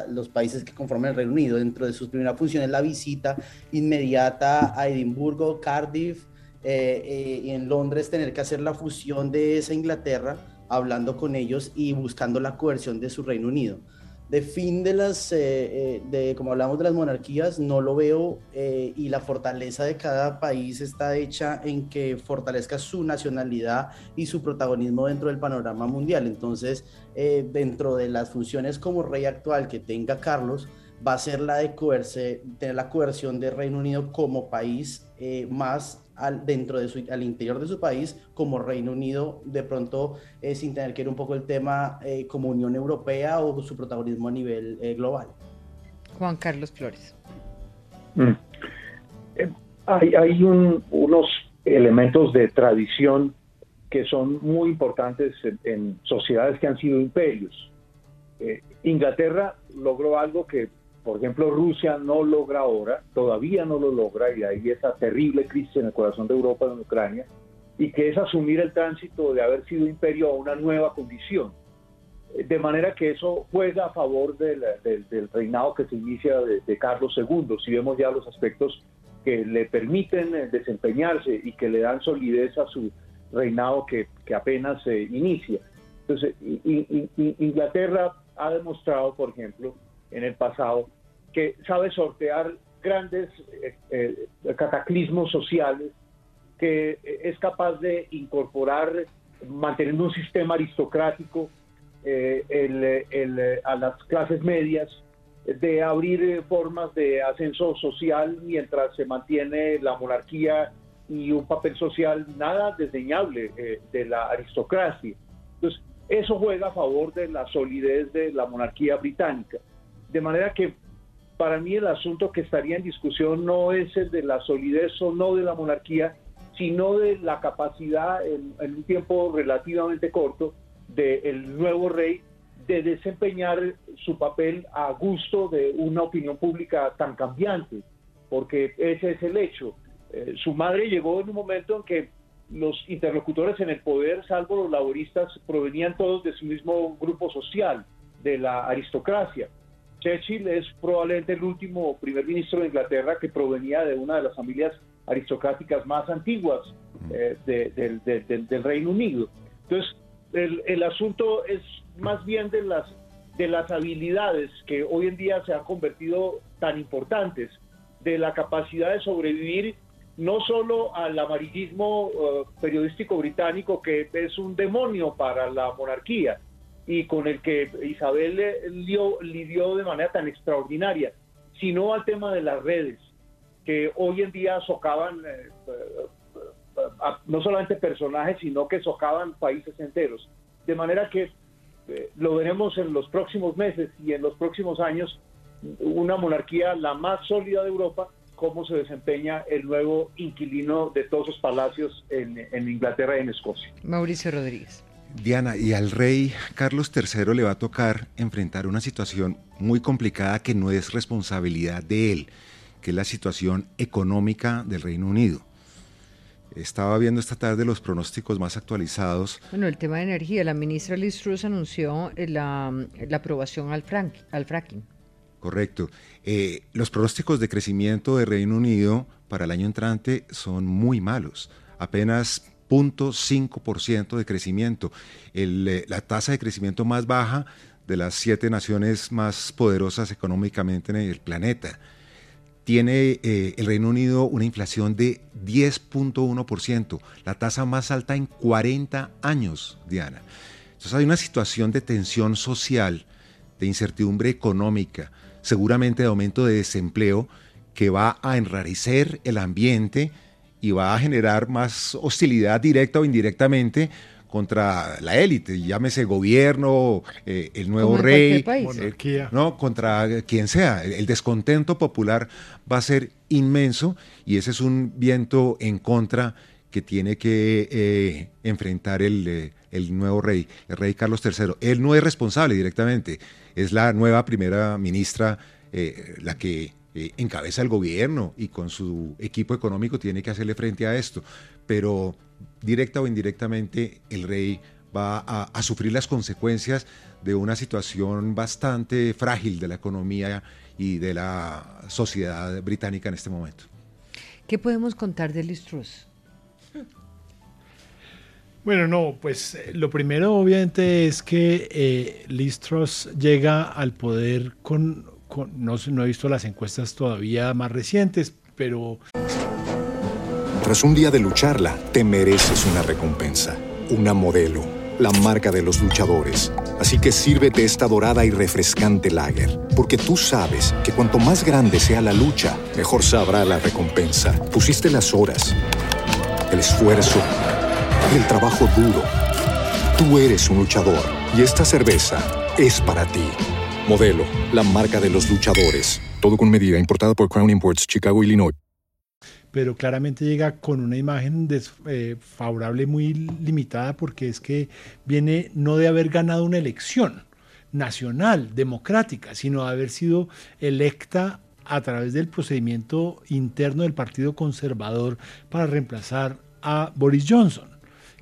los países que conforman el Reino Unido. Dentro de sus primeras funciones, la visita inmediata a Edimburgo, Cardiff y en Londres, tener que hacer la fusión de esa Inglaterra, hablando con ellos y buscando la coerción de su Reino Unido de fin de las, eh, eh, de, como hablamos de las monarquías, no lo veo eh, y la fortaleza de cada país está hecha en que fortalezca su nacionalidad y su protagonismo dentro del panorama mundial. Entonces, dentro de las funciones como rey actual que tenga Carlos, va a ser la de coerce, tener la coerción del Reino Unido como país más al, dentro de su, al interior de su país como Reino Unido, de pronto eh, sin tener que ir un poco el tema eh, como Unión Europea o su protagonismo a nivel eh, global. Juan Carlos Flores. Mm. hay, hay unos elementos de tradición que son muy importantes en, sociedades que han sido imperios. Inglaterra logró algo que por ejemplo, Rusia no logra ahora, todavía no lo logra, y ahí esa terrible crisis en el corazón de Europa, en Ucrania, y que es asumir el tránsito de haber sido imperio a una nueva condición. De manera que eso juega a favor del, reinado que se inicia de, Carlos II, si vemos ya los aspectos que le permiten eh, desempeñarse y que le dan solidez a su reinado que, apenas se inicia. Entonces, Inglaterra ha demostrado, por ejemplo, en el pasado, que sabe sortear grandes eh, eh, cataclismos sociales, que es capaz de incorporar, manteniendo un sistema aristocrático eh, a las clases medias, de abrir formas de ascenso social mientras se mantiene la monarquía y un papel social nada desdeñable de la aristocracia. Entonces, eso juega a favor de la solidez de la monarquía británica. De manera que para mí el asunto que estaría en discusión no es el de la solidez o no de la monarquía, sino de la capacidad en, un tiempo relativamente corto del nuevo rey de desempeñar su papel a gusto de una opinión pública tan cambiante, porque ese es el hecho. Eh, su madre llegó en un momento en que los interlocutores en el poder, salvo los laboristas, provenían todos de su mismo grupo social, de la aristocracia. Churchill es probablemente el último primer ministro de Inglaterra que provenía de una de las familias aristocráticas más antiguas eh, del Reino Unido. Entonces, el, asunto es más bien de las, de las habilidades que hoy en día se han convertido tan importantes, de la capacidad de sobrevivir no solo al amarillismo eh, periodístico británico, que es un demonio para la monarquía, y con el que Isabel lidió, lidió de manera tan extraordinaria, sino al tema de las redes. que hoy en día socavan eh, eh, no solamente personajes, sino que socavan países enteros. De manera que eh, lo veremos en los próximos meses y en los próximos años, una monarquía la más sólida de Europa, cómo se desempeña el nuevo inquilino de todos los palacios en, en Inglaterra y en Escocia. Mauricio Rodríguez. Diana, y al rey Carlos III le va a tocar enfrentar una situación muy complicada que no es responsabilidad de él, que es la situación económica del Reino Unido. Estaba viendo esta tarde los pronósticos más actualizados. Bueno, el tema de energía, la ministra Liz Truss anunció eh, la, la aprobación al, frank, al fracking. Correcto. Eh, los pronósticos de crecimiento de Reino Unido para el año entrante son muy malos. Apenas 0.5% de crecimiento. Eh, la tasa de crecimiento más baja de las siete naciones más poderosas económicamente en el planeta. Tiene eh, el Reino Unido una inflación de 10.1%, la tasa más alta en 40 años, Diana. Entonces hay una situación de tensión social, de incertidumbre económica, seguramente de aumento de desempleo, que va a enrarecer el ambiente y va a generar más hostilidad directa o indirectamente contra la élite, llámese gobierno, eh, el nuevo rey, eh, no, contra quien sea. El, descontento popular va a ser inmenso y ese es un viento en contra que tiene que eh, enfrentar el, el, nuevo rey, el rey Carlos III. Él no es responsable directamente, es la nueva primera ministra la que eh, encabeza el gobierno y con su equipo económico tiene que hacerle frente a esto. Pero directa o indirectamente el rey va a, sufrir las consecuencias de una situación bastante frágil de la economía y de la sociedad británica en este momento. ¿Qué podemos contar de Liz Bueno, no, pues eh, lo primero obviamente es que eh, Liz llega al poder con no, no he visto las encuestas todavía más recientes, pero... Tras un día de lucharla, te mereces una recompensa, una modelo, la marca de los luchadores. Así que sírvete esta dorada y refrescante lager, porque tú sabes que cuanto más grande sea la lucha, mejor sabrá la recompensa. Pusiste las horas, el esfuerzo, el trabajo duro. Tú eres un luchador y esta cerveza es para ti. Modelo, la marca de los luchadores. Todo con medida, importada por Crown Imports, Chicago, Illinois. Pero claramente llega con una imagen desfavorable eh, muy limitada porque es que viene no de haber ganado una elección nacional, democrática, sino de haber sido electa a través del procedimiento interno del Partido Conservador para reemplazar a Boris Johnson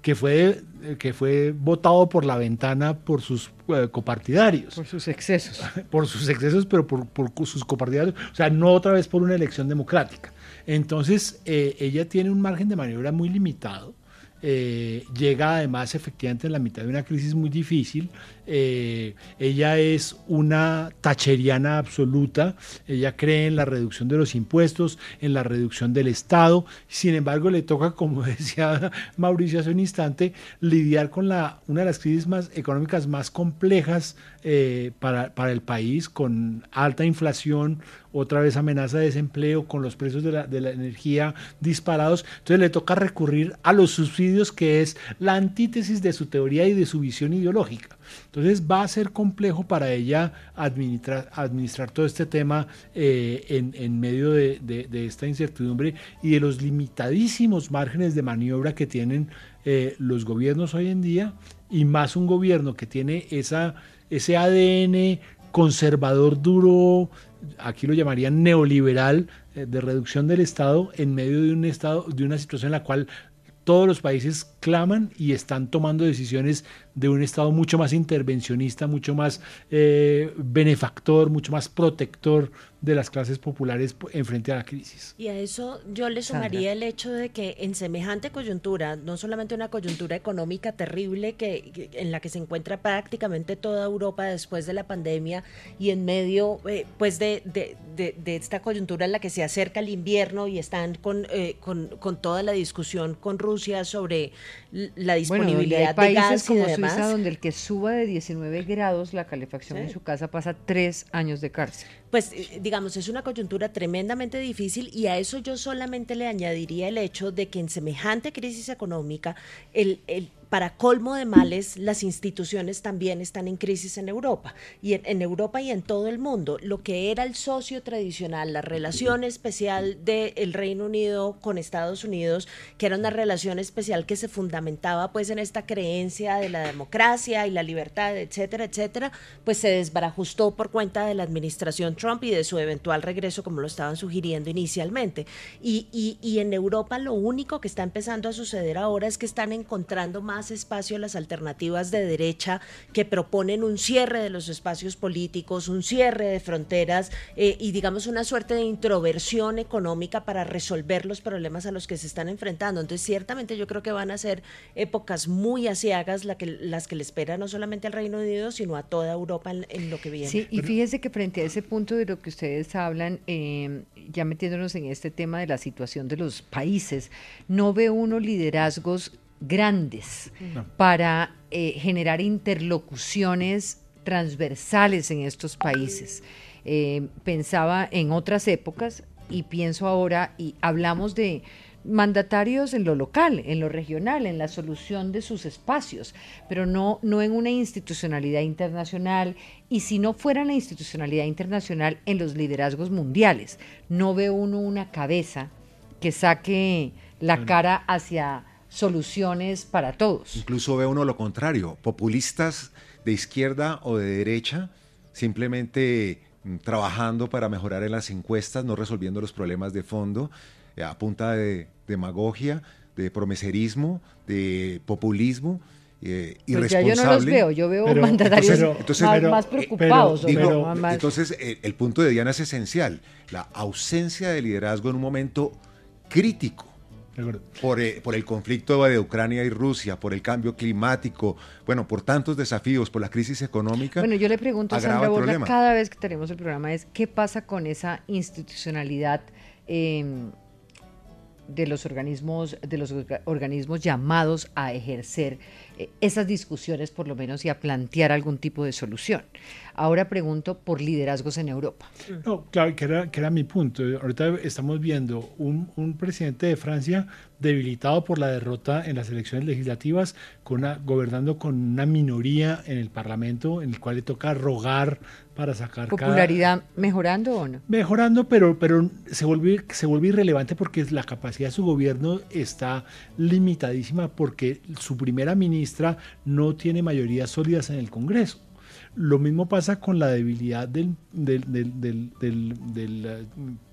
que fue, que fue votado por la ventana por sus eh, copartidarios. Por sus excesos. por sus excesos, pero por, por, sus copartidarios. O sea, no otra vez por una elección democrática. Entonces, eh, ella tiene un margen de maniobra muy limitado eh, llega además efectivamente en la mitad de una crisis muy difícil. Eh, ella es una tacheriana absoluta, ella cree en la reducción de los impuestos, en la reducción del Estado, sin embargo le toca, como decía Mauricio hace un instante, lidiar con la, una de las crisis más económicas más complejas eh, para, el país, con alta inflación, otra vez amenaza de desempleo, con los precios de la, de la energía disparados. Entonces le toca recurrir a los subsidios, que es la antítesis de su teoría y de su visión ideológica. Entonces va a ser complejo para ella administrar, todo este tema eh, en, medio de, esta incertidumbre y de los limitadísimos márgenes de maniobra que tienen eh, los gobiernos hoy en día y más un gobierno que tiene ese ADN conservador duro, aquí lo llamarían neoliberal, eh, de reducción del Estado en medio de un estado, de una situación en la cual todos los países claman y están tomando decisiones de un Estado mucho más intervencionista, mucho más eh, benefactor, mucho más protector de las clases populares en frente a la crisis. Y a eso yo le sumaría el hecho de que en semejante coyuntura, no solamente una coyuntura económica terrible que, en la que se encuentra prácticamente toda Europa después de la pandemia y en medio eh, pues de, de, de, esta coyuntura en la que se acerca el invierno y están con, eh, con, con, toda la discusión con Rusia sobre la disponibilidad de gas como y Suiza, donde el que suba de 19 grados la calefacción en su casa pasa tres años de cárcel. Pues eh, digamos, es una coyuntura tremendamente difícil y a eso yo solamente le añadiría el hecho de que en semejante crisis económica, el, el- para colmo de males, las instituciones también están en crisis en Europa y en, Europa y en todo el mundo. Lo que era el socio tradicional, la relación especial del Reino Unido con Estados Unidos, que era una relación especial que se fundamentaba pues en esta creencia de la democracia y la libertad, etcétera, etcétera, pues se desbarajustó por cuenta de la administración Trump y de su eventual regreso como lo estaban sugiriendo inicialmente. Y, y- y en Europa lo único que está empezando a suceder ahora es que están encontrando más espacio las alternativas de derecha que proponen un cierre de los espacios políticos, un cierre de fronteras eh, y digamos una suerte de introversión económica para resolver los problemas a los que se están enfrentando. Entonces ciertamente yo creo que van a ser épocas muy asiagas la que, las que le espera no solamente al Reino Unido, sino a toda Europa en, en lo que viene. Sí, y fíjese que frente a ese punto de lo que ustedes hablan, eh, ya metiéndonos en este tema de la situación de los países, no ve uno liderazgos grandes No. para eh, generar interlocuciones transversales en estos países. Eh, pensaba en otras épocas y pienso ahora, y hablamos de mandatarios en lo local, en lo regional, en la solución de sus espacios, pero no, no en una institucionalidad internacional, y si no fuera la institucionalidad internacional, en los liderazgos mundiales. No ve uno una cabeza que saque la cara hacia soluciones para todos. Incluso ve uno lo contrario, populistas de izquierda o de derecha, simplemente mm, trabajando para mejorar en las encuestas, no resolviendo los problemas de fondo, eh, a punta de demagogia, de promeserismo, de populismo. eh, Pues ya irresponsable. yo no los veo, yo veo mandatarios más, más eh, preocupados. digo, más- entonces, eh, el punto de Diana es esencial, la ausencia de liderazgo en un momento crítico. Por, eh, por el conflicto de Ucrania y Rusia, por el cambio climático, bueno, por tantos desafíos, por la crisis económica. Bueno, yo le pregunto a Sandra Borda cada vez que tenemos el programa es qué pasa con esa institucionalidad eh, de los organismos, de los orga- organismos llamados a ejercer esas discusiones por lo menos y a plantear algún tipo de solución. Ahora pregunto por liderazgos en Europa. No, claro, que era, que era mi punto. Ahorita estamos viendo un, un presidente de Francia debilitado por la derrota en las elecciones legislativas, con una- gobernando con una minoría en el Parlamento, en el cual le toca rogar para sacar cada- ¿Popularidad mejorando o no? mejorando, pero, pero se, vuelve, se vuelve irrelevante porque la capacidad de su gobierno está limitadísima porque su primera ministra no tiene mayorías sólidas en el Congreso. Lo mismo pasa con la debilidad del, eh,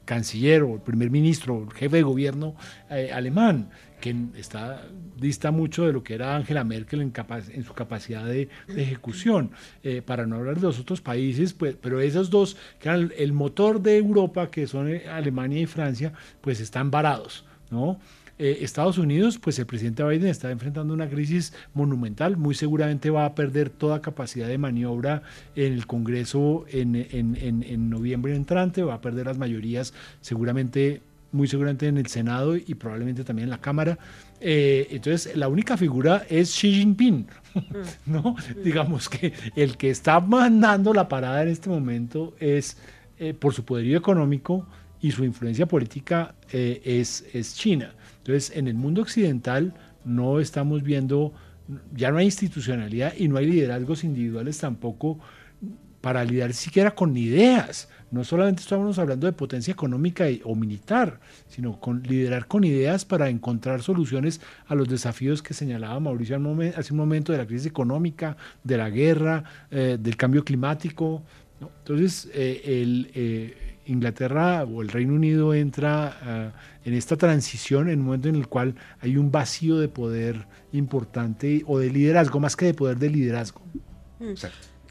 canciller o el primer ministro, o el jefe de gobierno eh, alemán, que está, dista mucho de lo que era Angela Merkel en, su capacidad de, ejecución. Eh, para no hablar de los otros países, pues, pero esos dos, que eran el, motor de Europa, que son Alemania y Francia, pues están varados, ¿no? Eh, Estados Unidos, pues el presidente Biden está enfrentando una crisis monumental, muy seguramente va a perder toda capacidad de maniobra en el Congreso en, en- en- en noviembre entrante, va a perder las mayorías seguramente, muy seguramente en el Senado y probablemente también en la Cámara. Eh, entonces, la única figura es Xi Jinping, ¿no? Digamos que el que está mandando la parada en este momento es, eh, por su poderío económico y su influencia política, eh, es, es China. Entonces, en el mundo occidental no estamos viendo, ya no hay institucionalidad y no hay liderazgos individuales tampoco para lidiar siquiera con ideas. No solamente estamos hablando de potencia económica o militar, sino con liderar con ideas para encontrar soluciones a los desafíos que señalaba Mauricio hace un momento de la crisis económica, de la guerra, eh, del cambio climático. Entonces, eh, el, eh, Inglaterra o el Reino Unido entra ah, en esta transición en un momento en el cual hay un vacío de poder importante o de liderazgo, más que de poder de liderazgo. Mm.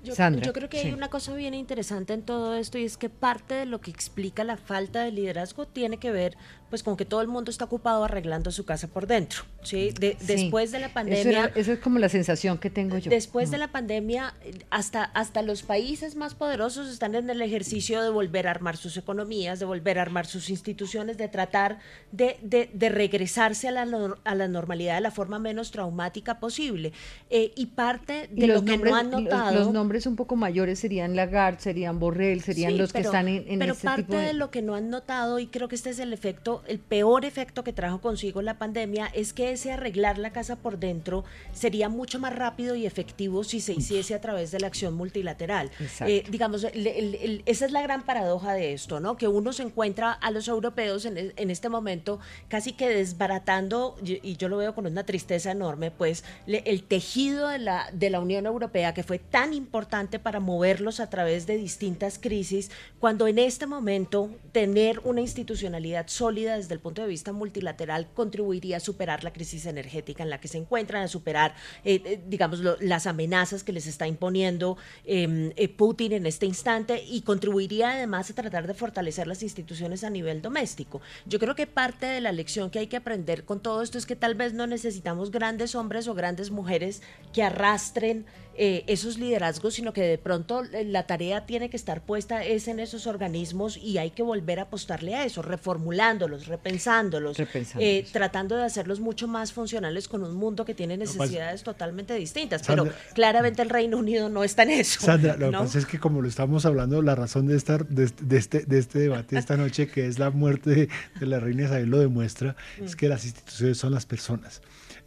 Yo, Sandra, yo creo que sí. hay una cosa bien interesante en todo esto y es que parte de lo que explica la falta de liderazgo tiene que ver pues con que todo el mundo está ocupado arreglando su casa por dentro. ¿sí? Después de la pandemia... Esa es como la sensación que tengo yo. Después de la pandemia, hasta, hasta los países más poderosos están en el ejercicio de volver a armar sus economías, de volver a armar sus instituciones, de tratar de, de, regresarse a la, a la normalidad de la forma menos traumática posible. Eh, y parte de lo que no han notado... Los, nombres un poco mayores serían Lagarde, serían Borrell, serían los que están en, en pero parte de... lo que no han notado, y creo que este es el efecto, el peor efecto que trajo consigo la pandemia, es que ese arreglar la casa por dentro sería mucho más rápido y efectivo si se hiciese a través de la acción multilateral. Eh, digamos, esa es la gran paradoja de esto, ¿no? Que uno se encuentra a los europeos en, en este momento casi que desbaratando, y yo lo veo con una tristeza enorme, pues el tejido de la, de la Unión Europea que fue tan importante para moverlos a través de distintas crisis, cuando en este momento tener una institucionalidad sólida desde el punto de vista multilateral contribuiría a superar la crisis energética en la que se encuentran, a superar, eh, eh, digamos, las amenazas que les está imponiendo em, eh, Putin en este instante y contribuiría además a tratar de fortalecer las instituciones a nivel doméstico. Yo creo que parte de la lección que hay que aprender con todo esto es que tal vez no necesitamos grandes hombres o grandes mujeres que arrastren eh, esos liderazgos, sino que de pronto eh, la tarea tiene que estar puesta es en esos organismos y hay que volver a apostarle a eso, reformulándolos, repensándolos, eh, tratando de hacerlos mucho más funcionales con un mundo que tiene necesidades totalmente distintas. pero claramente el Reino Unido no está en eso. Sandra, lo que pasa es que como lo estamos hablando, la razón de estar de, este, de este debate esta noche, que es la muerte de, la reina Isabel, lo demuestra, es mm. que las instituciones son las personas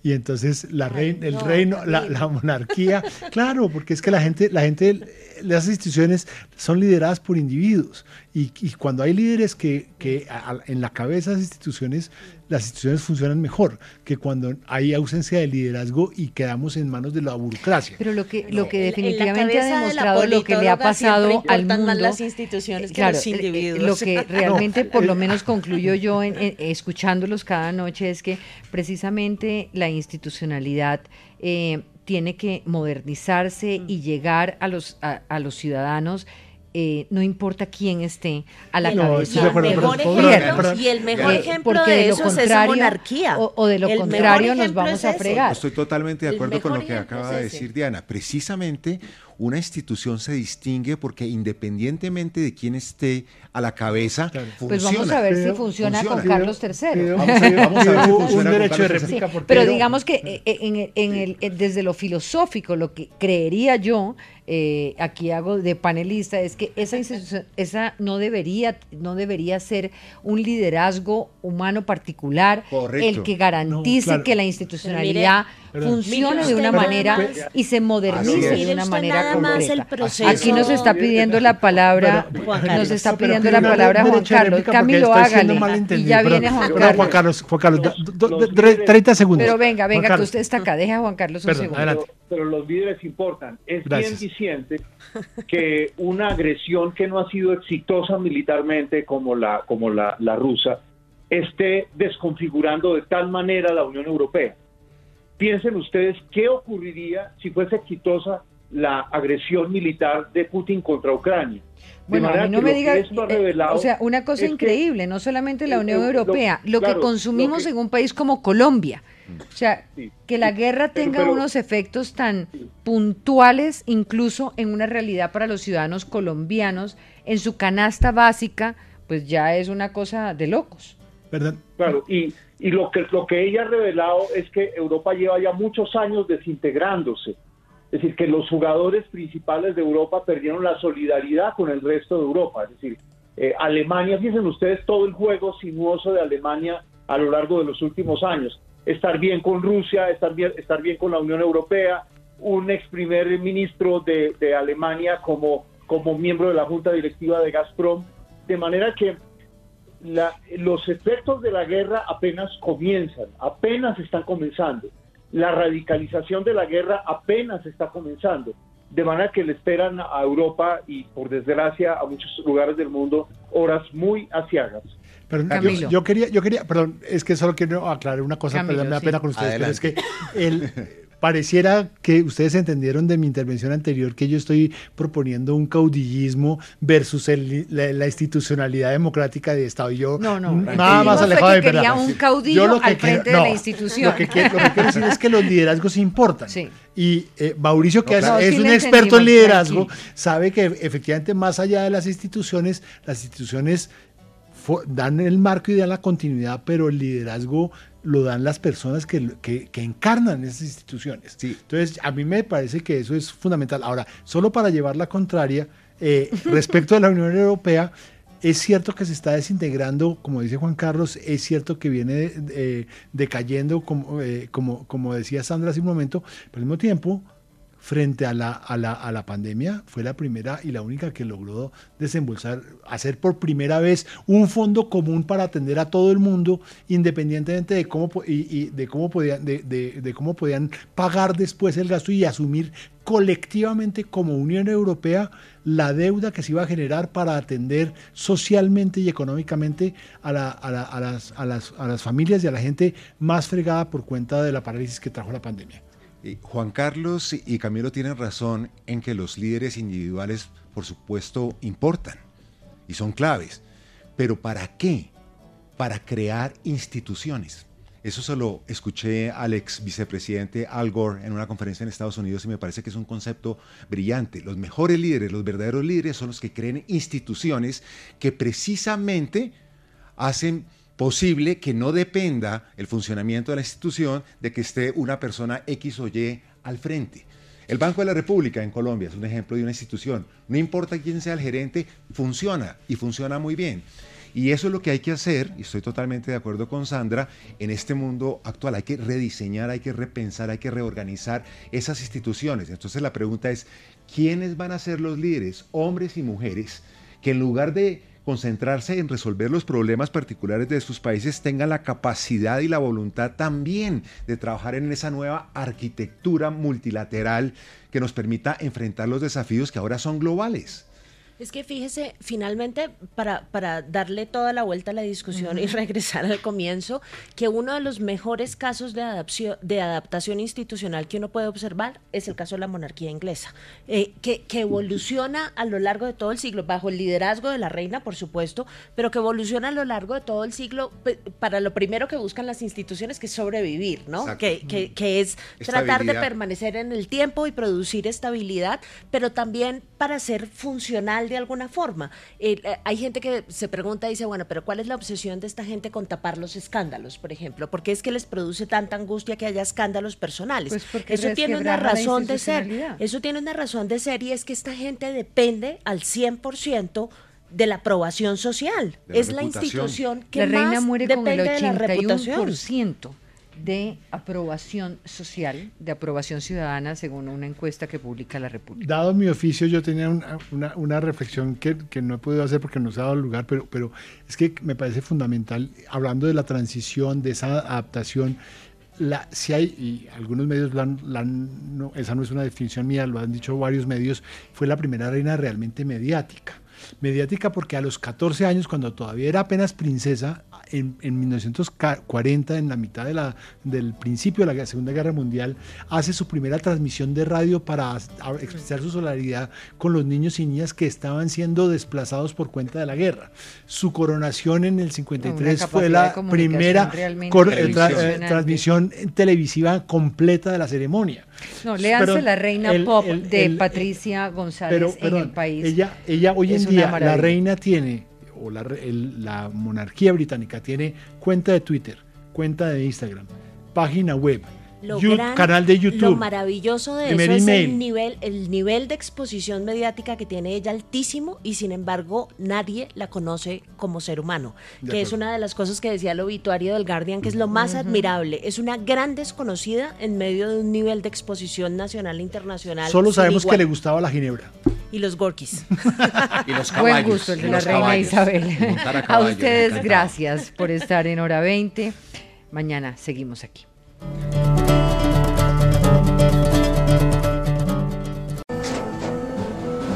y entonces la el reino, la, la, monarquía, claro, porque es que la gente, la gente, las instituciones son lideradas por individuos y, cuando hay líderes que, que en la cabeza de las instituciones, las instituciones funcionan mejor que cuando hay ausencia de liderazgo y quedamos en manos de la burocracia. Pero lo que, lo que definitivamente ha demostrado lo que le ha pasado al mundo, más las instituciones que los individuos. Lo que realmente, por lo menos concluyo yo en, escuchándolos cada noche es que precisamente la institucionalidad eh, tiene que modernizarse y llegar a los a los ciudadanos eh, no importa quién esté a la cabeza y el mejor ejemplo de, eso es esa monarquía. O, de lo contrario nos vamos a fregar. Estoy totalmente de acuerdo con lo que acaba de decir Diana. Precisamente una institución se distingue porque independientemente de quién esté a la cabeza, funciona. Pues vamos a ver si funciona, con Carlos III. Vamos a ver, si funciona un derecho de réplica. Pero digamos que eh, eh, en, el, desde lo filosófico, lo que creería yo, eh, aquí hago de panelista, es que esa institución, esa no debería, no debería ser un liderazgo humano particular el que garantice que la institucionalidad funcione de una manera y se modernice de una manera completa. Aquí nos está pidiendo la palabra, nos está pidiendo la palabra Juan Carlos. Camilo, hágale. Y ya viene Juan Carlos. Juan Carlos, Juan Carlos, 30 segundos. Pero venga, venga, que usted está acá. Deja a Juan Carlos un segundo. Pero, los líderes importan. Es bien diciente que una agresión que no ha sido exitosa militarmente como la, como la, la rusa esté desconfigurando de tal manera la Unión Europea piensen ustedes qué ocurriría si fuese exitosa la agresión militar de Putin contra Ucrania. Bueno, a mí no me diga, eh, o sea, una cosa increíble, no solamente la Unión Europea, lo, que consumimos en un país como Colombia. O sea, que la guerra tenga unos efectos tan puntuales, incluso en una realidad para los ciudadanos colombianos, en su canasta básica, pues ya es una cosa de locos. ¿Verdad? Claro, y y lo que, lo que ella ha revelado es que Europa lleva ya muchos años desintegrándose. Es decir, que los jugadores principales de Europa perdieron la solidaridad con el resto de Europa. Es decir, eh, Alemania, fíjense ustedes todo el juego sinuoso de Alemania a lo largo de los últimos años. Estar bien con Rusia, estar bien, estar bien con la Unión Europea, un ex primer ministro de, de Alemania como, como miembro de la junta directiva de Gazprom. De manera que los efectos de la guerra apenas comienzan, apenas están comenzando. La radicalización de la guerra apenas está comenzando. De manera que le esperan a Europa y por desgracia a muchos lugares del mundo horas muy asiagas. yo, quería, yo quería, perdón, es que solo quiero aclarar una cosa, pero me da pena con ustedes, pero es que el, pareciera que ustedes entendieron de mi intervención anterior que yo estoy proponiendo un caudillismo versus el, la, institucionalidad democrática de Estado. Y yo no, no, nada más alejado de verdad. Quería un caudillo al frente de la institución. Lo que, quiero, decir es que los liderazgos importan. Y eh, Mauricio, que es, un experto en liderazgo, sabe que efectivamente más allá de las instituciones, las instituciones dan el marco y dan la continuidad, pero el liderazgo lo dan las personas que, que, encarnan esas instituciones. Entonces, a mí me parece que eso es fundamental. Ahora, solo para llevar la contraria, eh, respecto de la Unión Europea, es cierto que se está desintegrando, como dice Juan Carlos, es cierto que viene eh, decayendo, como, eh, como, como decía Sandra hace un momento, pero al mismo tiempo frente a la, a, la, a la, pandemia, fue la primera y la única que logró desembolsar, hacer por primera vez un fondo común para atender a todo el mundo, independientemente de cómo, y, de cómo, podían, de, de, cómo podían pagar después el gasto y asumir colectivamente como Unión Europea la deuda que se iba a generar para atender socialmente y económicamente a, la, a, las, a, las, a las familias y a la gente más fregada por cuenta de la parálisis que trajo la pandemia. Juan Carlos y Camilo tienen razón en que los líderes individuales, por supuesto, importan y son claves. Pero ¿para qué? Para crear instituciones. Eso se lo escuché al ex vicepresidente Al Gore en una conferencia en Estados Unidos y me parece que es un concepto brillante. Los mejores líderes, los verdaderos líderes son los que creen instituciones que precisamente hacen posible que no dependa el funcionamiento de la institución de que esté una persona X o Y al frente. El Banco de la República en Colombia es un ejemplo de una institución. No importa quién sea el gerente, funciona y funciona muy bien. Y eso es lo que hay que hacer, y estoy totalmente de acuerdo con Sandra, en este mundo actual. Hay que rediseñar, hay que repensar, hay que reorganizar esas instituciones. Entonces la pregunta es, ¿quiénes van a ser los líderes, hombres y mujeres, que en lugar de concentrarse en resolver los problemas particulares de sus países tengan la capacidad y la voluntad también de trabajar en esa nueva arquitectura multilateral que nos permita enfrentar los desafíos que ahora son globales. Es que fíjese, finalmente, para, para darle toda la vuelta a la discusión y regresar al comienzo, que uno de los mejores casos de, adaptación, de adaptación institucional que uno puede observar es el caso de la monarquía inglesa, eh, que, que evoluciona a lo largo de todo el siglo, bajo el liderazgo de la reina, por supuesto, pero que evoluciona a lo largo de todo el siglo para lo primero que buscan las instituciones, que es sobrevivir, ¿no? Que, que, que, es tratar de permanecer en el tiempo y producir estabilidad, pero también para ser funcional de alguna forma. Eh, hay gente que se pregunta y dice, bueno, pero ¿cuál es la obsesión de esta gente con tapar los escándalos, por ejemplo? ¿Por qué es que les produce tanta angustia que haya escándalos personales? Pues eso tiene una razón de ser. Eso tiene una razón de ser y es que esta gente depende al 100% de la aprobación social. es la institución que la reina más muere depende con el de la reputación de aprobación social, de aprobación ciudadana, según una encuesta que publica la República. Dado mi oficio, yo tenía una, una, reflexión que, que, no he podido hacer porque no se ha dado lugar, pero, pero es que me parece fundamental, hablando de la transición, de esa adaptación, la, si hay, y algunos medios, la, no, esa no es una definición mía, lo han dicho varios medios, fue la primera reina realmente mediática mediática porque a los 14 años, cuando todavía era apenas princesa, en, en 1940, en la mitad de la, del principio de la Segunda Guerra Mundial, hace su primera transmisión de radio para expresar su solidaridad con los niños y niñas que estaban siendo desplazados por cuenta de la guerra. Su coronación en el 53 fue la primera eh, eh, transmisión televisiva completa de la ceremonia. No, léanse La Reina Pop de Patricia González en el país. Ella, ella hoy en la reina tiene, o la, la monarquía británica tiene cuenta de Twitter, cuenta de Instagram, página web, lo canal de YouTube. Lo maravilloso de eso es el nivel, el nivel de exposición mediática que tiene ella altísimo y sin embargo nadie la conoce como ser humano, que es una de las cosas que decía el obituario del Guardian, que es lo más admirable. Es una gran desconocida en medio de un nivel de exposición nacional e internacional. Solo sabemos que le gustaba la ginebra. Y los gorkis. y los caballos. Buen gusto el de la reina Isabel. A, a ustedes gracias por estar en hora 20. Mañana seguimos aquí.